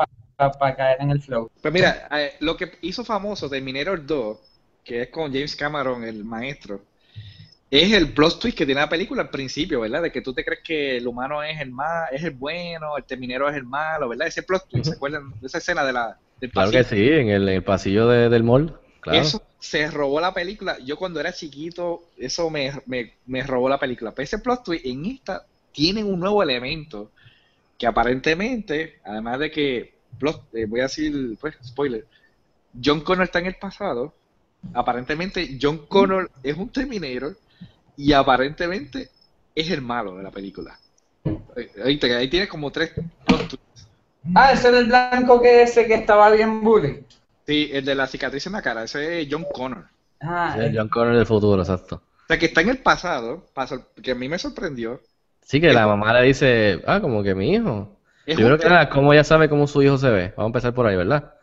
para caer en el flow. Pues mira, eh, lo que hizo famoso Terminator 2, que es con James Cameron, el maestro, es el plot twist que tiene la película al principio, ¿verdad? De que tú te crees que el humano es el mal, es el bueno, el terminero es el malo, ¿verdad? Ese plot twist, ¿se acuerdan de esa escena de la, del Claro pasillo? que sí, en el, en el pasillo de- del mall. Claro. Eso se robó la película. Yo cuando era chiquito, eso me, me, me robó la película. Pero ese plot twist en esta tienen un nuevo elemento que aparentemente, además de que, plot, eh, voy a decir, pues, spoiler, John Connor está en el pasado. Aparentemente John Connor es un Terminator y aparentemente es el malo de la película. Eh, Ahí, te- ahí tienes como tres. Ah, ese era el blanco que ese que estaba bien bully. Sí, el de la cicatriz en la cara, ese es John Connor. Ah, Sí, John Connor del futuro, exacto. O sea, que está en el pasado, que a mí me sorprendió. Sí, que la mamá le dice, ah, como que mi hijo. Primero un que nada, ¿cómo ella sabe cómo su hijo se ve? Vamos a empezar por ahí, ¿verdad?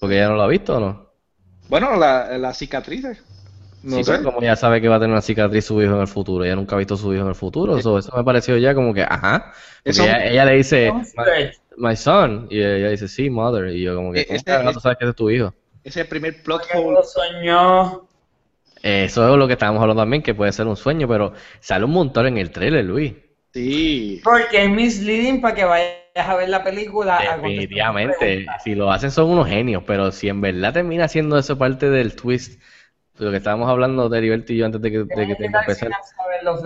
Porque ella no lo ha visto o no. Bueno, la, las cicatrices. No sí, sé. pero como ella sabe que va a tener una cicatriz su hijo en el futuro, ella nunca ha visto a su hijo en el futuro, eso, eso me pareció ya como que, ajá. Eso- ella, ella le dice, my, son, y ella dice, sí, mother, y yo como que, Eh, ¿cómo este- carajo tú sabes que ese es tu hijo? Ese es el primer plot Que hole. soñó. Eso es lo que estábamos hablando también, que puede ser un sueño, pero sale un montón en el trailer, Luis. Sí. Porque es misleading para que vayas a ver la película. Definitivamente, si lo hacen son unos genios, pero si en verdad termina siendo eso parte del twist, lo que estábamos hablando de Heriberto y yo antes de que, de que Tienes tenga que que empezar, los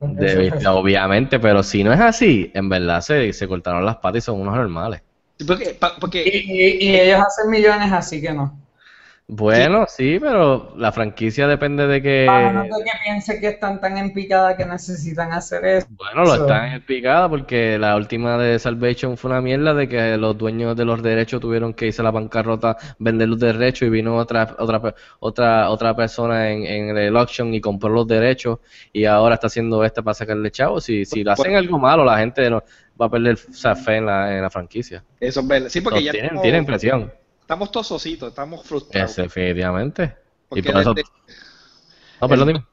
de- obviamente, pero si no es así, en verdad se, se cortaron las patas y son unos normales. Sí, Porque, pa- porque Y, y- y ellos hacen millones, así que no. Bueno, sí, pero la franquicia depende de que, A menos de que piense que están tan en picada que necesitan hacer eso. bueno, lo están en picada porque la última de Salvation fue una mierda de que los dueños de los derechos tuvieron que irse a la bancarrota, vender los derechos y vino otra otra otra otra persona en, en el auction y compró los derechos y ahora está haciendo esta para sacarle chavos. Si, si lo hacen algo malo, la gente no, va a perder o sea, fe en la, en la franquicia. eso es verdad. Sí, porque ya tienen, tienen presión, estamos tosositos, estamos frustrados. es, definitivamente. Y eso... No, perdón, dime.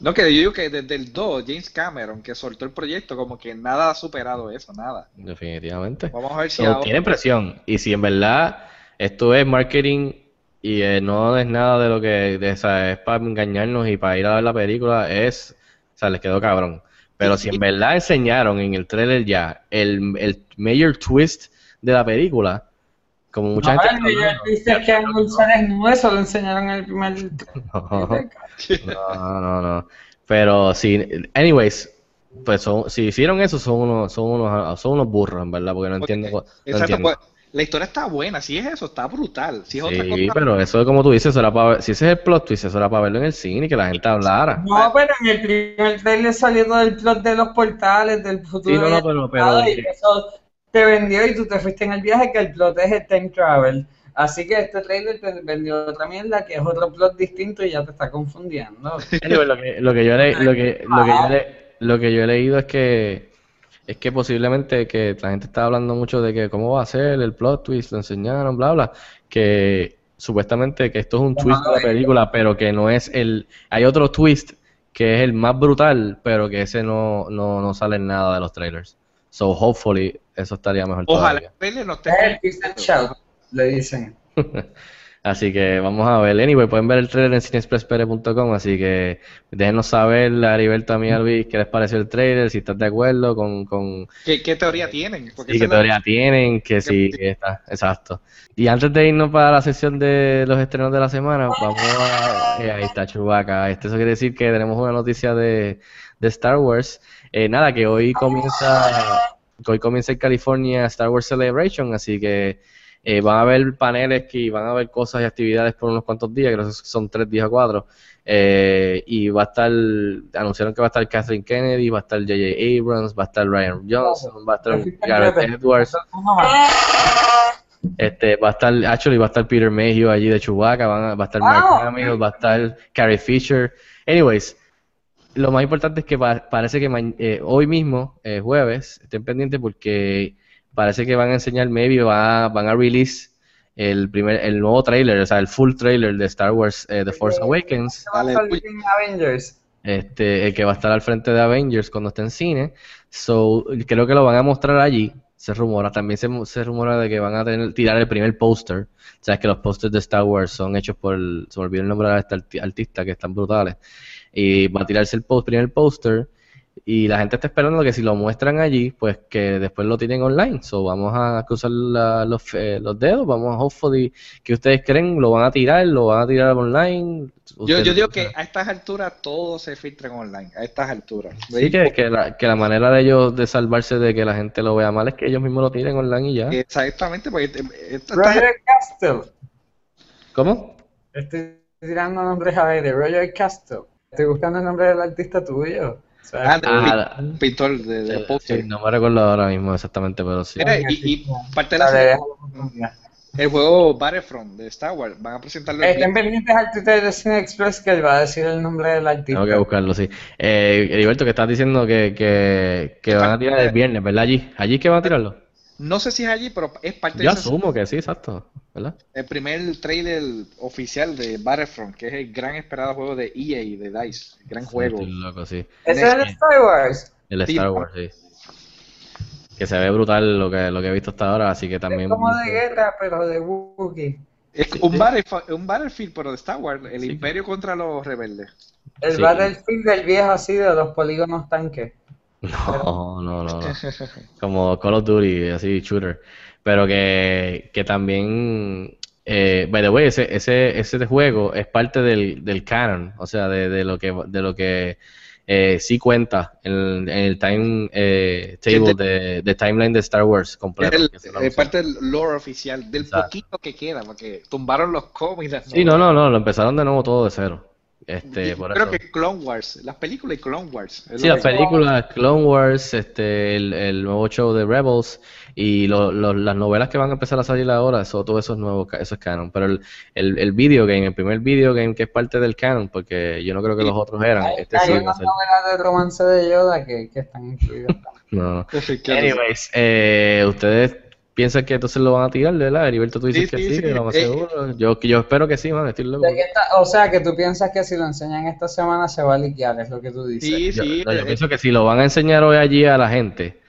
no, que yo digo que desde el 2, James Cameron, que soltó el proyecto, como que nada ha superado eso, nada. Definitivamente. Vamos a ver si ahora... tienen presión. Y si en verdad esto es marketing y eh, no es nada de lo que de, o sea, es para engañarnos y para ir a ver la película, es, o sea, les quedó cabrón. Pero si en verdad enseñaron en el trailer ya el, el major twist de la película, como mucha No, gente es que es nuevo, eso lo enseñaron en el primer. No, no, no. Pero si, anyways, pues son, si hicieron eso son unos, son unos, son unos burros, en verdad, porque no Porque- entiendo. no Exacto, entiendo. pues, la historia está buena, si es eso, está brutal. Si es otra Sí, cosa, pero eso como tú dices, eso era para ver- si ese es el plot twist, eso era para verlo en el cine y que la gente hablara. No, pero en el primer trailer salió todo el plot de los portales, del futuro. Sí, no, no, del pero- pero- eso te vendió y tú te fuiste en el viaje que el plot es el time travel. Así que este trailer te vendió otra mierda que es otro plot distinto y ya te está confundiendo. Lo que, lo que yo le- lo que, lo que yo le- lo que yo he leído es que es que posiblemente que la gente está hablando mucho de que cómo va a ser el plot twist, lo enseñaron, bla bla, que supuestamente que esto es un twist de la película, pero que no es el hay otro twist que es el más brutal, pero que ese no no, no sale en nada de los trailers. So hopefully eso estaría mejor ojalá todavía. el trailer no and shout, le dicen. Así que vamos a ver. Anyway, pueden ver el trailer en cineexpresspere.com. Así que déjenos saber, a Heriberto, a mí, Alvis, qué les pareció el trailer, si están de acuerdo con, con ¿Qué, qué teoría tienen? Porque y esa qué la- teoría tienen, que sí, que está, exacto. Y antes de irnos para la sesión de los estrenos de la semana, vamos a... eh, ahí está Chewbacca. Este, eso quiere decir que tenemos una noticia de, de Star Wars. Eh, nada, que hoy comienza, hoy comienza el California Star Wars Celebration, así que Eh, van a haber paneles que van a haber cosas y actividades por unos cuantos días, creo que son tres días o cuatro. Eh, y va a estar, anunciaron que va a estar Catherine Kennedy, va a estar J.J. Abrams, va a estar Ryan Johnson, va a estar Gareth Edwards, este, va a estar, actually, va a estar Peter Mayhew allí de Chewbacca, van a- va a estar Mark Ah, Hamill, va a estar Carrie Fisher. Anyways, lo más importante es que pa- parece que eh, hoy mismo, eh, jueves, estén pendientes porque parece que van a enseñar, maybe va- van a release el primer, el nuevo trailer, o sea, el full trailer de Star Wars eh, The Force Awakens, Avengers. este, el que va a estar al frente de Avengers cuando esté en cine. So, creo que lo van a mostrar allí. Se rumora, también se, se rumora de que van a tener, tirar el primer póster. Sabes que los pósters de Star Wars son hechos por, el- se me olvidó el nombre de este arti- artista que están brutales. Y va a tirarse el post, primer póster. Y la gente está esperando que si lo muestran allí, pues que después lo tienen online. So, vamos a cruzar la- los, eh, los dedos. Vamos a hopefully que ustedes creen lo van a tirar, lo van a tirar online. Yo, yo digo que a estas alturas todo se filtra online, a estas alturas. Sí, que, que la, que la manera de ellos de salvarse de que la gente lo vea mal es que ellos mismos lo tiren online y ya. Exactamente, porque eh, esto- Roger Castle. ¿Cómo? Estoy tirando nombres a aire. Roger Castle. Estoy buscando el nombre del artista tuyo. O sea, Ah, Ah, un pintor de, de Sí, póster. no me recuerdo ahora mismo exactamente, pero sí. Mira, y, y parte de la serie, el juego Battlefront de Star Wars, van a presentarlo el Estén pendientes al Twitter de Cine Express que él va a decir el nombre del artista. Tengo que buscarlo, sí. Eh, Heriberto, que estás diciendo que, que, que van a tirar el viernes, ¿verdad? Allí. ¿Allí que van a tirarlo? No sé si es allí, pero es parte Yo de asumo que sí, exacto. ¿Verdad? el primer trailer oficial de Battlefront, que es el gran esperado juego de EA, de DICE, el gran juego. Estoy loco, sí. Ese es el Star Wars. El Sí, Star. Wars, sí. Que se ve brutal lo que, lo que he visto hasta ahora, así que también... Es como de guerra, pero de Wookiee. Es un, Battlef- un Battlefield, pero de Star Wars, el Sí. Imperio contra los rebeldes. El Sí. Battlefield del viejo así de los polígonos tanques. No, no, no, no. Como Call of Duty, así, shooter. Pero que, que también, eh, by the way, ese, ese, ese juego es parte del, del canon, o sea, de, de lo que, de lo que eh, sí cuenta en, en el time eh, table de, de timeline de Star Wars completo. Es anunció. parte del lore oficial, del Exacto. poquito que queda, porque tumbaron los cómics. Sí, no, no, no, lo empezaron de nuevo todo de cero. Este, por creo eso. que Clone Wars, las películas y Clone Wars. Sí, las películas, Clone Wars, este, el, el nuevo show de Rebels y lo- lo- las novelas que van a empezar a salir ahora, eso, todo eso es nuevo, eso es canon. Pero el, el, el video game, el primer video game que es parte del canon, porque yo no creo que los otros eran, Hay, este hay sí unas novelas de romance de Yoda que, que están incluidas. No. Anyways, eh, ustedes piensan que entonces lo van a tirar, ¿verdad? Heriberto, tú dices Sí, que sí, sí, sí. que lo más Eh, seguro. Yo, yo espero que sí, man, estoy loco. De está- o sea, que tú piensas que si lo enseñan esta semana se va a liquear, es lo que tú dices. Sí, Yo, sí. no, yo eh, pienso que si lo van a enseñar hoy allí a la gente,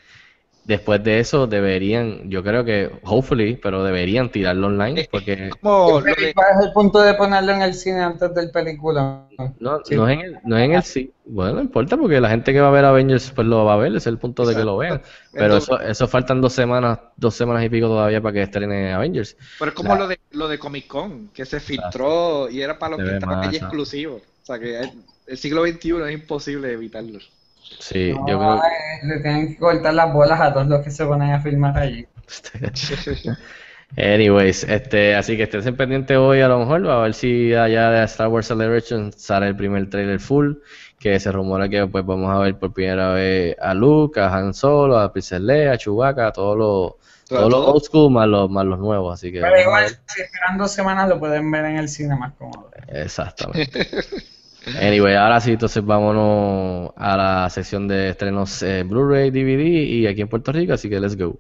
después de eso deberían, yo creo que, hopefully, pero deberían tirarlo online, porque de- ¿Cuál es el punto de ponerlo en el cine antes del película? no, Sí. no es en el, no es en el sí. Bueno, no importa, porque la gente que va a ver Avengers pues lo va a ver, ese es el punto de que lo vean. Pero Entonces- eso, eso faltan dos semanas, dos semanas y pico todavía para que estrene Avengers. Pero es como lo de lo de Comic Con, que se filtró y era para los que estaban allí exclusivos. O sea que el, el siglo XXI es imposible evitarlo. Sí, No, yo creo eh, le tienen que cortar las bolas a todos los que se ponen a filmar allí. Anyways, este, así que estén pendientes hoy a lo mejor, a ver si allá de Star Wars Celebration sale el primer trailer full, que se rumora que pues vamos a ver por primera vez a Luke, a Han Solo, a Princess Leia, a Chewbacca, a todos los, todos los todo. old school más los, más los nuevos, así que Pero igual, si esperan dos semanas, lo pueden ver en el cine más cómodo. Exactamente. Anyway, ahora sí, entonces vámonos a la sección de estrenos eh, Blu-ray, DVD y aquí en Puerto Rico, así que let's go.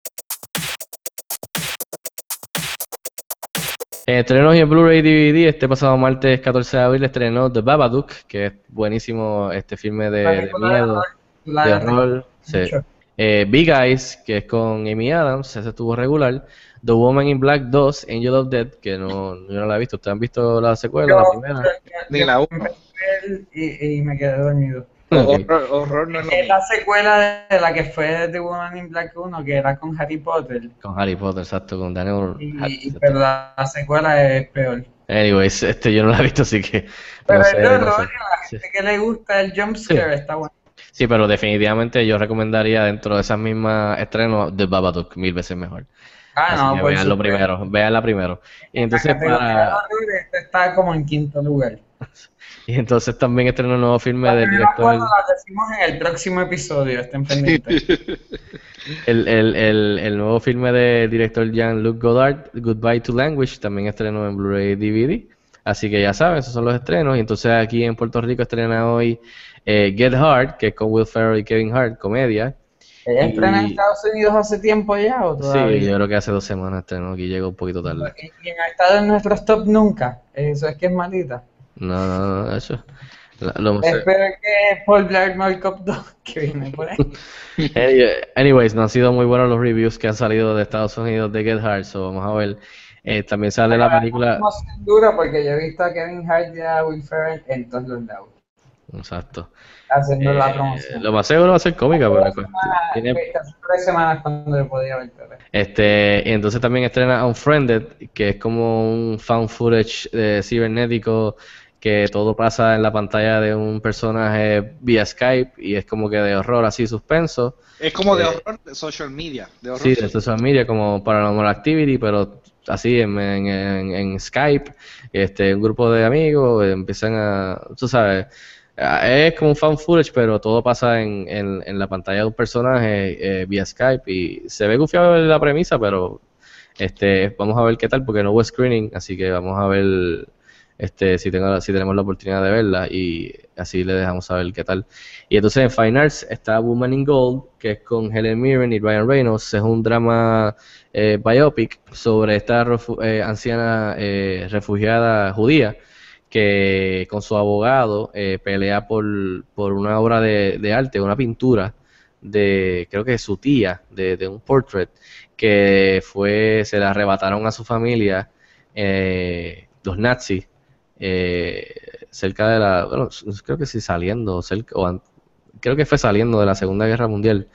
En estrenos y en Blu-ray DVD, este pasado martes 14 de abril estrenó The Babadook, que es buenísimo este filme de, miedo, de horror. sí. Eh, Big Eyes, que es con Amy Adams, ese estuvo regular. The Woman in Black 2, Angel of Death, que no, yo no la he visto. ¿Ustedes han visto la secuela, la primera? Ni la uno. Ver Y, y me quedé dormido. Ok. Horror, horror no es lo Es mismo. la secuela de la que fue The Woman in Black 1, que era con Harry Potter. Con Harry Potter, exacto, con Daniel Y, Radcliffe. pero la, la secuela es peor. Anyways, este yo no la he visto, así que Pero no es sé, de no horror, sé. y a la gente que le gusta el jumpscare está bueno. Sí, pero definitivamente yo recomendaría dentro de esas mismas estrenos The Babadook, mil veces mejor. Ah, Así no, véanlo supuesto. primero, véanla primero. Y entonces, para, horror, este está como en quinto lugar. y entonces también estrenó un nuevo filme La del director, la decimos en el próximo episodio, estén pendientes. el, el, el, el nuevo filme del director Jean-Luc Godard, Goodbye to Language, también estrenó en Blu-ray DVD. Así que ya saben, esos son los estrenos. Y entonces aquí en Puerto Rico estrena hoy eh, Get Hard, que es con Will Ferrell y Kevin Hart, comedia. ¿Ella estrena en Estados Unidos hace tiempo ya o Sí, todavía? yo creo que hace dos semanas estrenó, aquí llegó un poquito tarde. Y, y ha estado en nuestros top nunca. Eso es que es malita. No, no, no, eso. la- lo- Espero que Paul Blart Mall Cop 2 que viene por ahí. Any- Anyways, no han sido muy buenos los reviews que han salido de Estados Unidos de Get Hard, so vamos a ver. Eh, también sale la película. No sé, duro porque yo he visto a Kevin Hart y a Will Ferrell en todos los lados. Exacto. Haciendo la Eh, promoción. lo más seguro va a ser cómica, pero pues, semanas- tiene, tres semanas cuando yo podía ver. Este, y entonces también estrena Unfriended, que es como un found footage eh, cibernético que todo pasa en la pantalla de un personaje vía Skype y es como que de horror así suspenso. Es como de Eh, horror de social media. De horror Sí, de social. media como Paranormal Activity, pero así en, en, en- en Skype, este, un grupo de amigos eh, empiezan a, tú sabes, ah, es como un fan footage, pero todo pasa en, en, en la pantalla de un personaje eh, vía Skype y se ve gufiado la premisa, pero este, vamos a ver qué tal, porque no hubo screening, así que vamos a ver este, si, tengo, si tenemos la oportunidad de verla y así le dejamos saber qué tal. Y entonces en Fine Arts está Woman in Gold, que es con Helen Mirren y Ryan Reynolds. Es un drama eh, biopic sobre esta eh, anciana eh, refugiada judía que con su abogado eh, pelea por, por una obra de, arte, una pintura de, creo que su tía, de, de un portrait, que fue, se la arrebataron a su familia eh, los nazis eh, cerca de la, bueno, creo que sí saliendo, cerca, o creo que fue saliendo de la Segunda Guerra Mundial,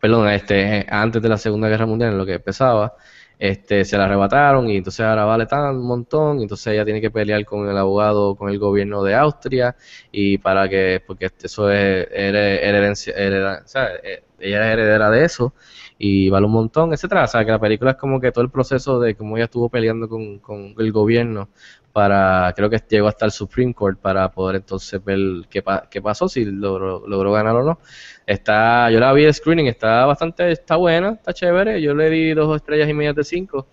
perdón, este, antes de la Segunda Guerra Mundial, en lo que empezaba, este, se la arrebataron y entonces ahora vale tan un montón, entonces ella tiene que pelear con el abogado, con el gobierno de Austria, y para que, porque eso es here- heredencia, hereda- o sea, eh, ella es heredera de eso, y vale un montón, etcétera, o sea, que la película es como que todo el proceso de cómo ella estuvo peleando con, con el gobierno para, creo que llegó hasta el Supreme Court para poder entonces ver qué, pa- qué pasó, si logró, logró ganar o no. Está, yo la vi el screening, está bastante, está buena, está chévere, yo le di dos estrellas y media de cinco.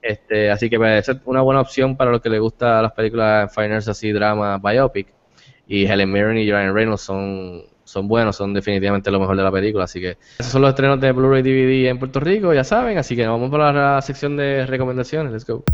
Este, así que parece una buena opción para los que les gustan las películas finance así, drama, biopic. Y Helen Mirren y Ryan Reynolds son, son buenos, son definitivamente lo mejor de la película. Así que esos son los estrenos de Blu-ray DVD en Puerto Rico, ya saben. Así que nos vamos para la sección de recomendaciones. Let's go.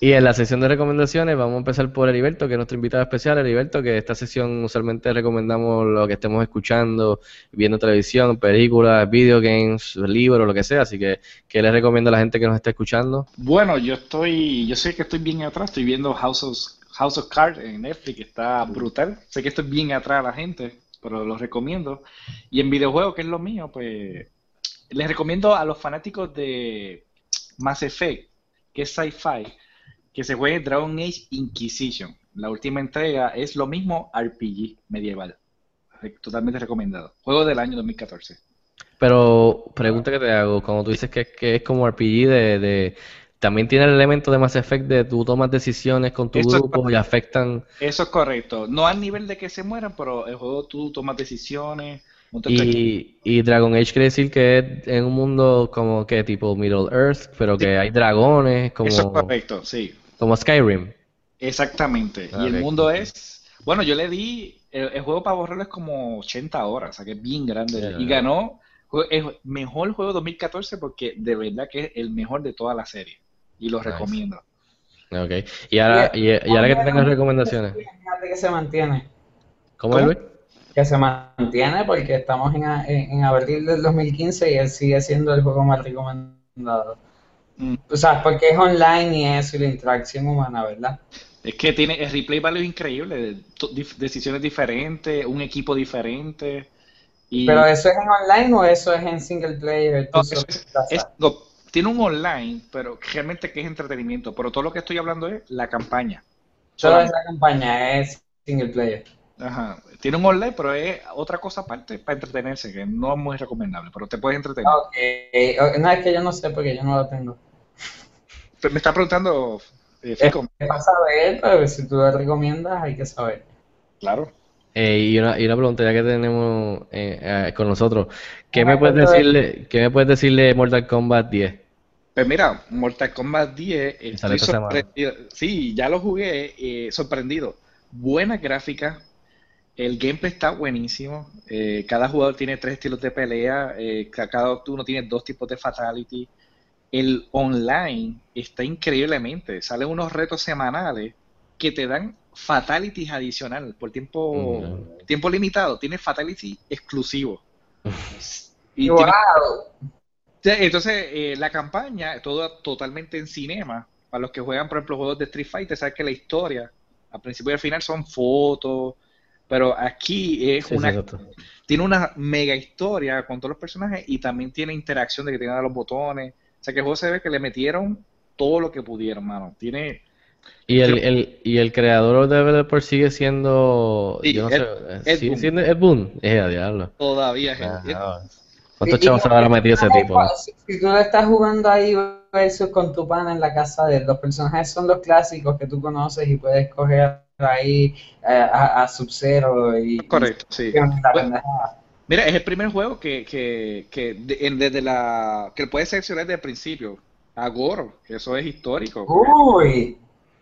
Y en la sección de recomendaciones vamos a empezar por Heriberto, que es nuestro invitado especial. Heriberto, que esta sección usualmente recomendamos lo que estemos escuchando, viendo televisión, películas, video games, libros, lo que sea. Así que, ¿qué le recomiendo a la gente que nos está escuchando? Bueno, yo estoy, yo sé que estoy bien atrás, estoy viendo House of, House of Cards en Netflix, está brutal. Sé que estoy bien atrás a la gente, pero lo recomiendo. Y en videojuegos, que es lo mío, pues les recomiendo a los fanáticos de Mass Effect, que es sci-fi, que se juegue Dragon Age Inquisition. La última entrega es lo mismo RPG medieval. Totalmente recomendado. Juego del año 2014. Pero pregunta que te hago, cuando tú dices que, que es como RPG de, de- También tiene el elemento de Mass Effect de tú tomas decisiones con tu Eso grupo y afectan... Eso es correcto. No al nivel de que se mueran, pero el juego tú tomas decisiones. Y, y Dragon Age quiere decir que es en un mundo como que tipo Middle Earth, pero que hay dragones, Eso es como, correcto, sí. Como Skyrim. Exactamente. Ah, Y el mundo es. Bueno, yo le di. El, el juego para borrarlo es como 80 horas, o sea que es bien grande. Y ganó. Es mejor juego 2014 porque de verdad que es el mejor de toda la serie. Y lo Nice. recomiendo. Ok. Y ahora, y, y ahora que te tengo recomendaciones. Que se mantiene. ¿Cómo es, ¿Cómo? Luis? Que se mantiene porque estamos en, a- en, en abril del 2015 y él sigue siendo el juego más recomendado. Mm. O sea, porque es online y eso y la interacción humana, ¿verdad? Es que tiene el replay value increíble, decisiones diferentes, un equipo diferente. Y Pero eso es en online o eso es en single player. No, es- es- tiene un online, pero realmente que es entretenimiento. Pero todo lo que estoy hablando es la campaña. Solo es la campaña, es single player. Ajá. Tiene un online, pero es otra cosa aparte para entretenerse, que no es muy recomendable, pero te puedes entretener. Ok, ok, No, es que yo no sé porque yo no lo tengo. Me está preguntando, eh, Fico, para saber, pero si tú lo recomiendas hay que saber. claro. Eh, y, una, y una pregunta ya que tenemos eh, eh, con nosotros, ¿qué me puedes decirle, qué me puedes decirle de Mortal Kombat 10? Pues mira, Mortal Kombat 10, sale estoy esta semana. sorprendido. Sí, ya lo jugué, eh, sorprendido. Buena gráfica, el gameplay está buenísimo. eh, cada jugador tiene tres estilos de pelea, eh, ca- cada uno tiene dos tipos de fatality. El online está increíblemente. Salen unos retos semanales que te dan fatalities adicional por tiempo, Mm. tiempo limitado. Tiene fatality exclusivo. Y ¡Wow! Entonces, eh, la campaña, todo totalmente en cinema. Para los que juegan, por ejemplo, juegos de Street Fighter, sabes que la historia, al principio y al final, son fotos. Pero aquí es Sí, una, tiene una mega historia con todos los personajes y también tiene interacción de que tienen los botones. O sea que el juego se ve que le metieron todo lo que pudieron, mano. Tiene. Y el, el, y el creador o developer sigue siendo, Sí, yo no Ed- sé, eh, Ed sigue Boon. siendo Ed Boon. Eh, diablo. Todavía Ah, no. ¿Cuántos Y- chavos se habrá metido ese tipo? Si, si tú estás jugando ahí versus con tu pana en la casa de él, los personajes son los clásicos que tú conoces y puedes coger ahí eh, a, a Sub-Zero y, correcto, sí. y la Pues, pendejada. Mira, es el primer juego que, que, que de- en- desde la que puedes seleccionar desde el principio. A Goro, que eso es histórico. Uy,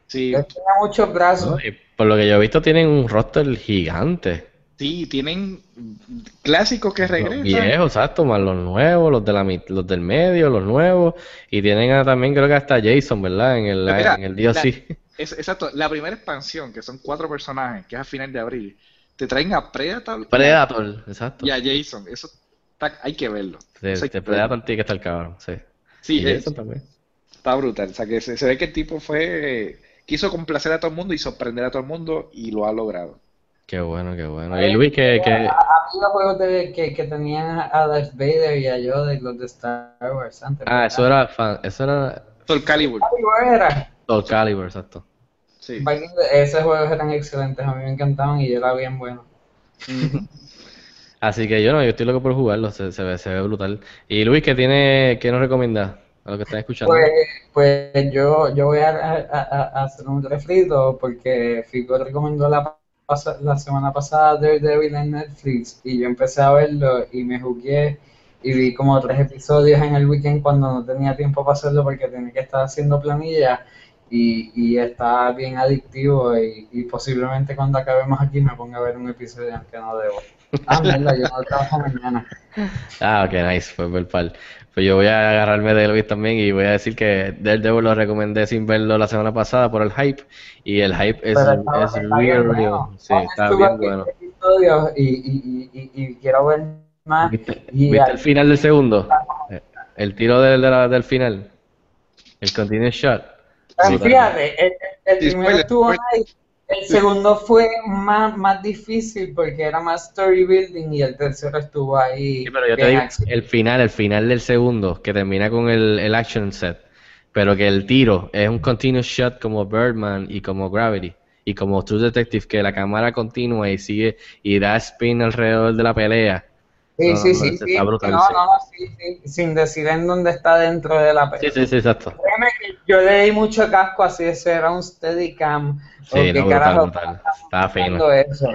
Sí, tiene muchos brazos. por lo que yo he visto tienen un roster gigante. sí, tienen clásicos que Los regresan. viejos, exacto, más los nuevos, los de la mit- los del medio, los nuevos. Y tienen a- también creo que hasta Jason, ¿verdad? En el, mira, en el DLC. Es, exacto, la primera expansión, que son cuatro personajes, que es a final de abril, te traen a Predator Predator, exacto. y a Jason. Eso está- hay que verlo. De, Eso hay de que Predator tiene que estar cabrón, sí. Sí, Y es- Jason también. está brutal. O sea, que se, se ve que el tipo fue. Quiso complacer a todo el mundo y sorprender a todo el mundo y lo ha logrado. Qué bueno, qué bueno. Y Luis, que, que Había juegos de, que, que tenían a Darth Vader y a Yoda y los de Star Wars antes. Ah, eso era fan, eso era Soul Calibur. Calibur era. Soul Calibur, exacto. Sí. Esos juegos eran excelentes, a mí me encantaban y yo era bien bueno. Así que yo no, yo estoy loco por jugarlo, se, se ve, se ve brutal. Y Luis, ¿qué tiene, qué nos recomienda a los que están escuchando? Pues, pues yo, yo voy a, a- a- hacer un refrito porque Fico recomendó la, pasa- la semana pasada Daredevil en Netflix y yo empecé a verlo y me jugué y vi como tres episodios en el weekend cuando no tenía tiempo para hacerlo porque tenía que estar haciendo planilla y, y está bien adictivo y, y posiblemente cuando acabemos aquí me ponga a ver un episodio aunque no debo. Ah, mierda, yo no trabajo mañana. Ah, ok, nice, pues ver par. Pues yo voy a agarrarme de Luis también y voy a decir que Daredevil lo recomendé sin verlo la semana pasada por el hype y el hype es, está- es está real, bien real. bueno. Sí, Ahora está bien bueno. en episodios y, y, y, y, quiero ver más. ¿Viste, Y viste el final del segundo? Eh, El tiro del, de la- del final. El continuous shot. Sí, fíjate, el, el Sí, primero estuvo nice, el segundo fue más, más difícil porque era más story building y el tercero estuvo ahí. Sí, pero yo te digo, el final, el final del segundo, que termina con el, el action set, pero que el tiro es un continuous shot como Birdman y como Gravity y como True Detective, que la cámara continúa y sigue y da spin alrededor de la pelea. Sí, no, sí, no, sí, sí. no, sí. no, sí, sí, sin decir en dónde está dentro de la Sí, película. sí, sí, exacto. Créeme que yo le di mucho casco así, ese era un Steadicam. Sí, ¿o qué no, brutal, brutal. Estaba fino. eso?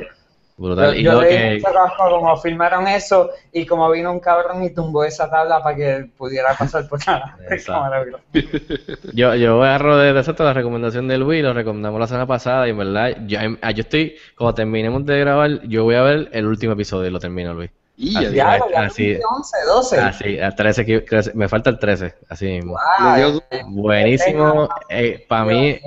Brutal. Yo, Y yo le di que, mucho casco como filmaron eso y como vino un cabrón y tumbó esa tabla para que pudiera pasar por la Exacto. cámara. Yo, yo agarro de exacto la recomendación de Luis, lo recomendamos la semana pasada y en verdad, yo, ah, yo estoy, cuando terminemos de grabar, yo voy a ver el último episodio y lo termino, Luis. Y Así Ya, así- 11, 12. Así, al 13, que- me falta el 13, así mismo. Wow, dio- eh, Buenísimo, para mí,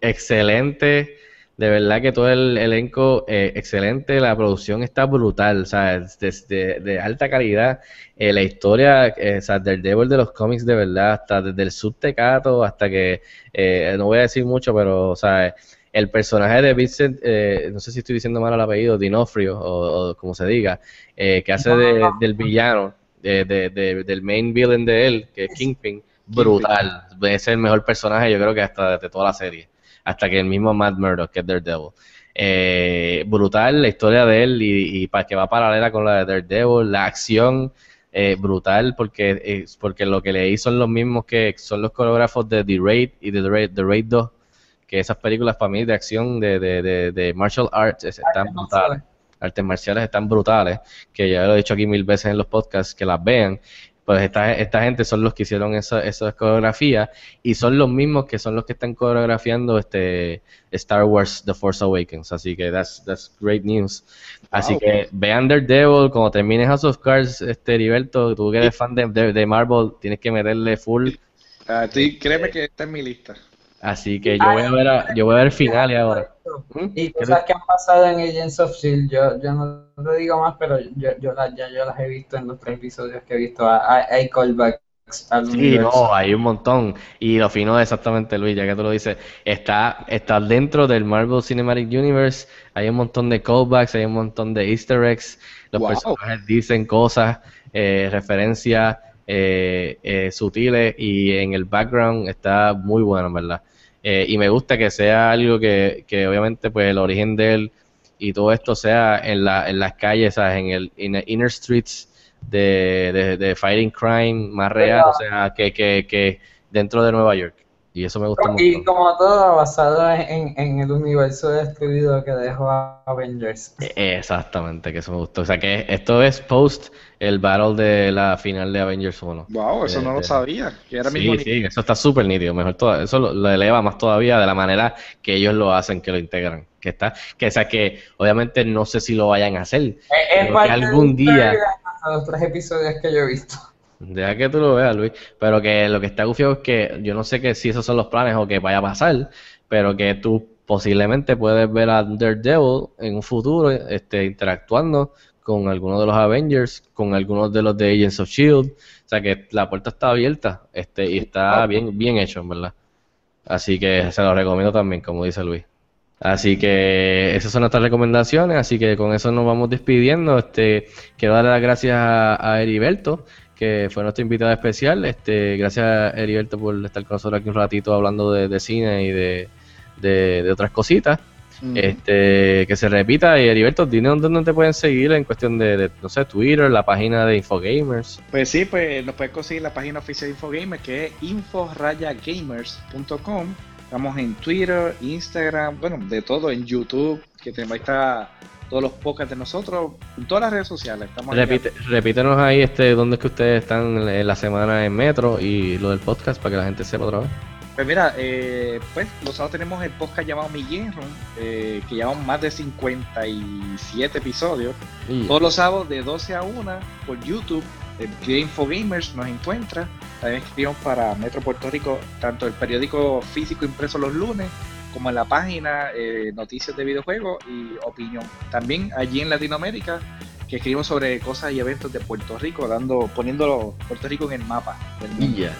excelente. De verdad que todo el elenco, eh, excelente. La producción está brutal, o sea, es de, de- de alta calidad. Eh, la historia, eh, o sea, del Devil de los cómics, de verdad, hasta desde el subtecato hasta que, eh, no voy a decir mucho, pero, o sea, el personaje de Vincent, eh, no sé si estoy diciendo mal el apellido, Dinofrio, o, o como se diga, eh, que hace de- del villano, de- de- de- del main villain de él, que es Kingpin, brutal. Es el mejor personaje, yo creo que hasta de toda la serie. hasta que el mismo Matt Murdock, que es Daredevil. Eh, brutal la historia de él y, y para que va paralela con la de Daredevil, la acción eh, brutal porque eh, porque lo que leí son los mismos que son los coreógrafos de The Raid y de The Raid, The Raid 2, que esas películas para mí de acción de, de, de, de martial arts es- están Artes brutales. marciales. Artes marciales están brutales, que ya lo he dicho aquí mil veces en los podcasts, que las vean. Pues esta, esta gente son los que hicieron esa, esas coreografías y son los mismos que son los que están coreografiando este Star Wars The Force Awakens. Así que that's, that's great news. Así Wow. que vean Daredevil, cuando termines House of Cards, este Heriberto, tú que eres fan de, de, de Marvel, tienes que meterle full. Ah, estoy- créeme que está en mi lista. Así que yo voy a ver, a- yo voy a ver finales ahora. ¿Mm? Y ¿Qué cosas que han pasado en Agents of S.H.I.E.L.D., yo, yo no te digo más, pero yo, yo las, ya yo las he visto en los tres episodios que he visto. Hay, hay callbacks al Sí, universo. no, hay un montón. Y lo fino es exactamente, Luis, ya que tú lo dices, está, está dentro del Marvel Cinematic Universe, hay un montón de callbacks, hay un montón de easter eggs, los Wow. personajes dicen cosas, eh, referencias eh, eh, sutiles y en el background está muy bueno, en ¿verdad? Eh, y me gusta que sea algo que, que obviamente pues el origen de él y todo esto sea en, la, en las calles, ¿sabes? En el in the inner streets de, de, de fighting crime más real, o sea, que, que, que dentro de Nueva York. Y eso me gusta Y mucho. como todo, basado en, en el universo destruido que dejó Avengers. Eh, Exactamente, que eso me gustó. O sea, que esto es post el battle de la final de Avengers 1. Wow, eso no lo Eh, sabía. Que era mismo Sí, sí, eso está súper nítido, mejor todo, eso lo, lo eleva más todavía de la manera que ellos lo hacen, que lo integran, que está, que o sea que obviamente no sé si lo vayan a hacer, Es, es Pero que parte algún día- los tres episodios que yo he visto. Deja que tú lo veas, Luis, pero que lo que está gufiado es que yo no sé que si esos son los planes o que vaya a pasar, pero que tú posiblemente puedes ver a Daredevil en un futuro este, interactuando con algunos de los Avengers, con algunos de los de Agents of Shield, o sea que la puerta está abierta, este, y está bien, bien hecho, en verdad. Así que se lo recomiendo también, como dice Luis. Así que esas son nuestras recomendaciones, así que con eso nos vamos despidiendo. Este, quiero darle las gracias a, a Heriberto, que fue nuestro invitado especial. Este, gracias Heriberto por estar con nosotros aquí un ratito hablando de, de cine y de, de- de otras cositas. Mm. Este, que se repita, y Heriberto, dime dónde, dónde te pueden seguir en cuestión de, de, no sé, Twitter, la página de Infogamers. Pues sí, pues nos puedes conseguir la página oficial de Infogamer que es info-gamers.com. Estamos en Twitter, Instagram, bueno, de todo, en YouTube, que tenemos está todos los podcasts de nosotros, en todas las redes sociales. Estamos ahí. Repite, repítenos ahí este, dónde es que ustedes están en la semana en Metro y lo del podcast para que la gente sepa otra vez. Pues mira, eh, pues los sábados tenemos el podcast llamado Mi Room, eh, que llevamos más de 57 episodios. Y- Todos los sábados de 12 a 1 por YouTube. El Game Infogamers nos encuentra. También escribimos para Metro Puerto Rico, tanto el periódico físico impreso los lunes, como en la página eh, Noticias de Videojuegos y Opinión. También allí en Latinoamérica, que escribimos sobre cosas y eventos de Puerto Rico, dando, poniéndolo Puerto Rico en el mapa y ya.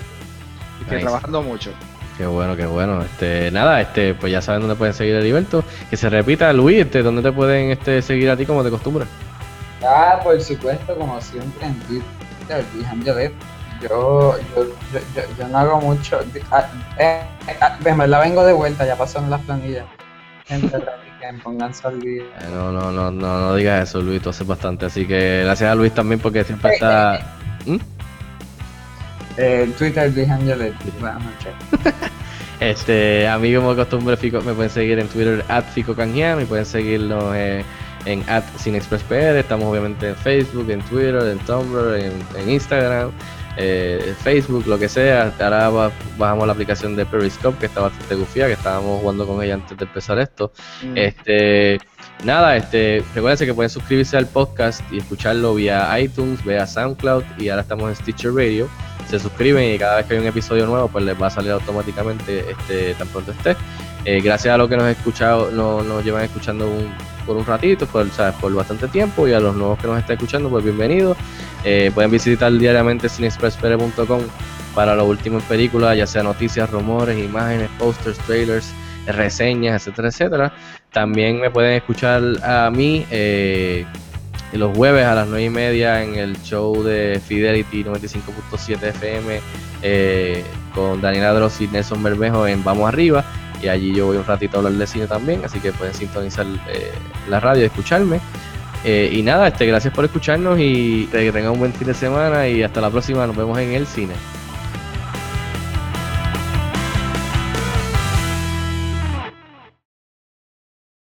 Y que Nice. trabajando mucho. Qué bueno, qué bueno. Este, nada, este, pues ya saben dónde pueden seguir a Heriberto. Que se repita, Luis, este, dónde te pueden este, seguir a ti como de costumbre. Ah, por supuesto, como siempre en Twitter, yo, yo, yo, yo, yo no hago mucho. Ah, eh, eh, ah, verdad vengo de vuelta, ya pasaron las planillas. Gente, pónganse al día. Eh, no, no, no, no, no digas eso, Luis, tú haces bastante. Así que gracias a Luis también porque siempre está. ¿Mm? Eh, Twitter, Buenas noches. Este, a mí como de costumbre Fico, me pueden seguir en Twitter at Fico Canjian, pueden seguirnos eh, en at estamos obviamente en Facebook, en Twitter, en Tumblr, en, en Instagram, eh, Facebook, lo que sea. Ahora ba- bajamos la aplicación de Periscope que está bastante gufía, que estábamos jugando con ella antes de empezar esto. Mm. Este, nada, este, recuerden que pueden suscribirse al podcast y escucharlo vía iTunes, vía SoundCloud y ahora estamos en Stitcher Radio. Se suscriben y cada vez que hay un episodio nuevo, pues les va a salir automáticamente este, tan pronto esté. Eh, gracias a los que nos, escuchado, no, nos llevan escuchando un- por un ratito, por, ¿sabes? por bastante tiempo, y a los nuevos que nos están escuchando, pues bienvenidos. Eh, pueden visitar diariamente cinexpresspere.com para lo último en películas, ya sea noticias, rumores, imágenes, posters, trailers, reseñas, etcétera, etcétera. También me pueden escuchar a mí eh, los jueves a las 9 y media en el show de Fidelity 95.7 FM eh, con Daniela Dross y Nelson Bermejo en Vamos Arriba. Y allí yo voy un ratito a hablar de cine también, así que pueden sintonizar eh, la radio y escucharme. Eh, y nada, este, gracias por escucharnos y que tengan un buen fin de semana y hasta la próxima, nos vemos en el cine.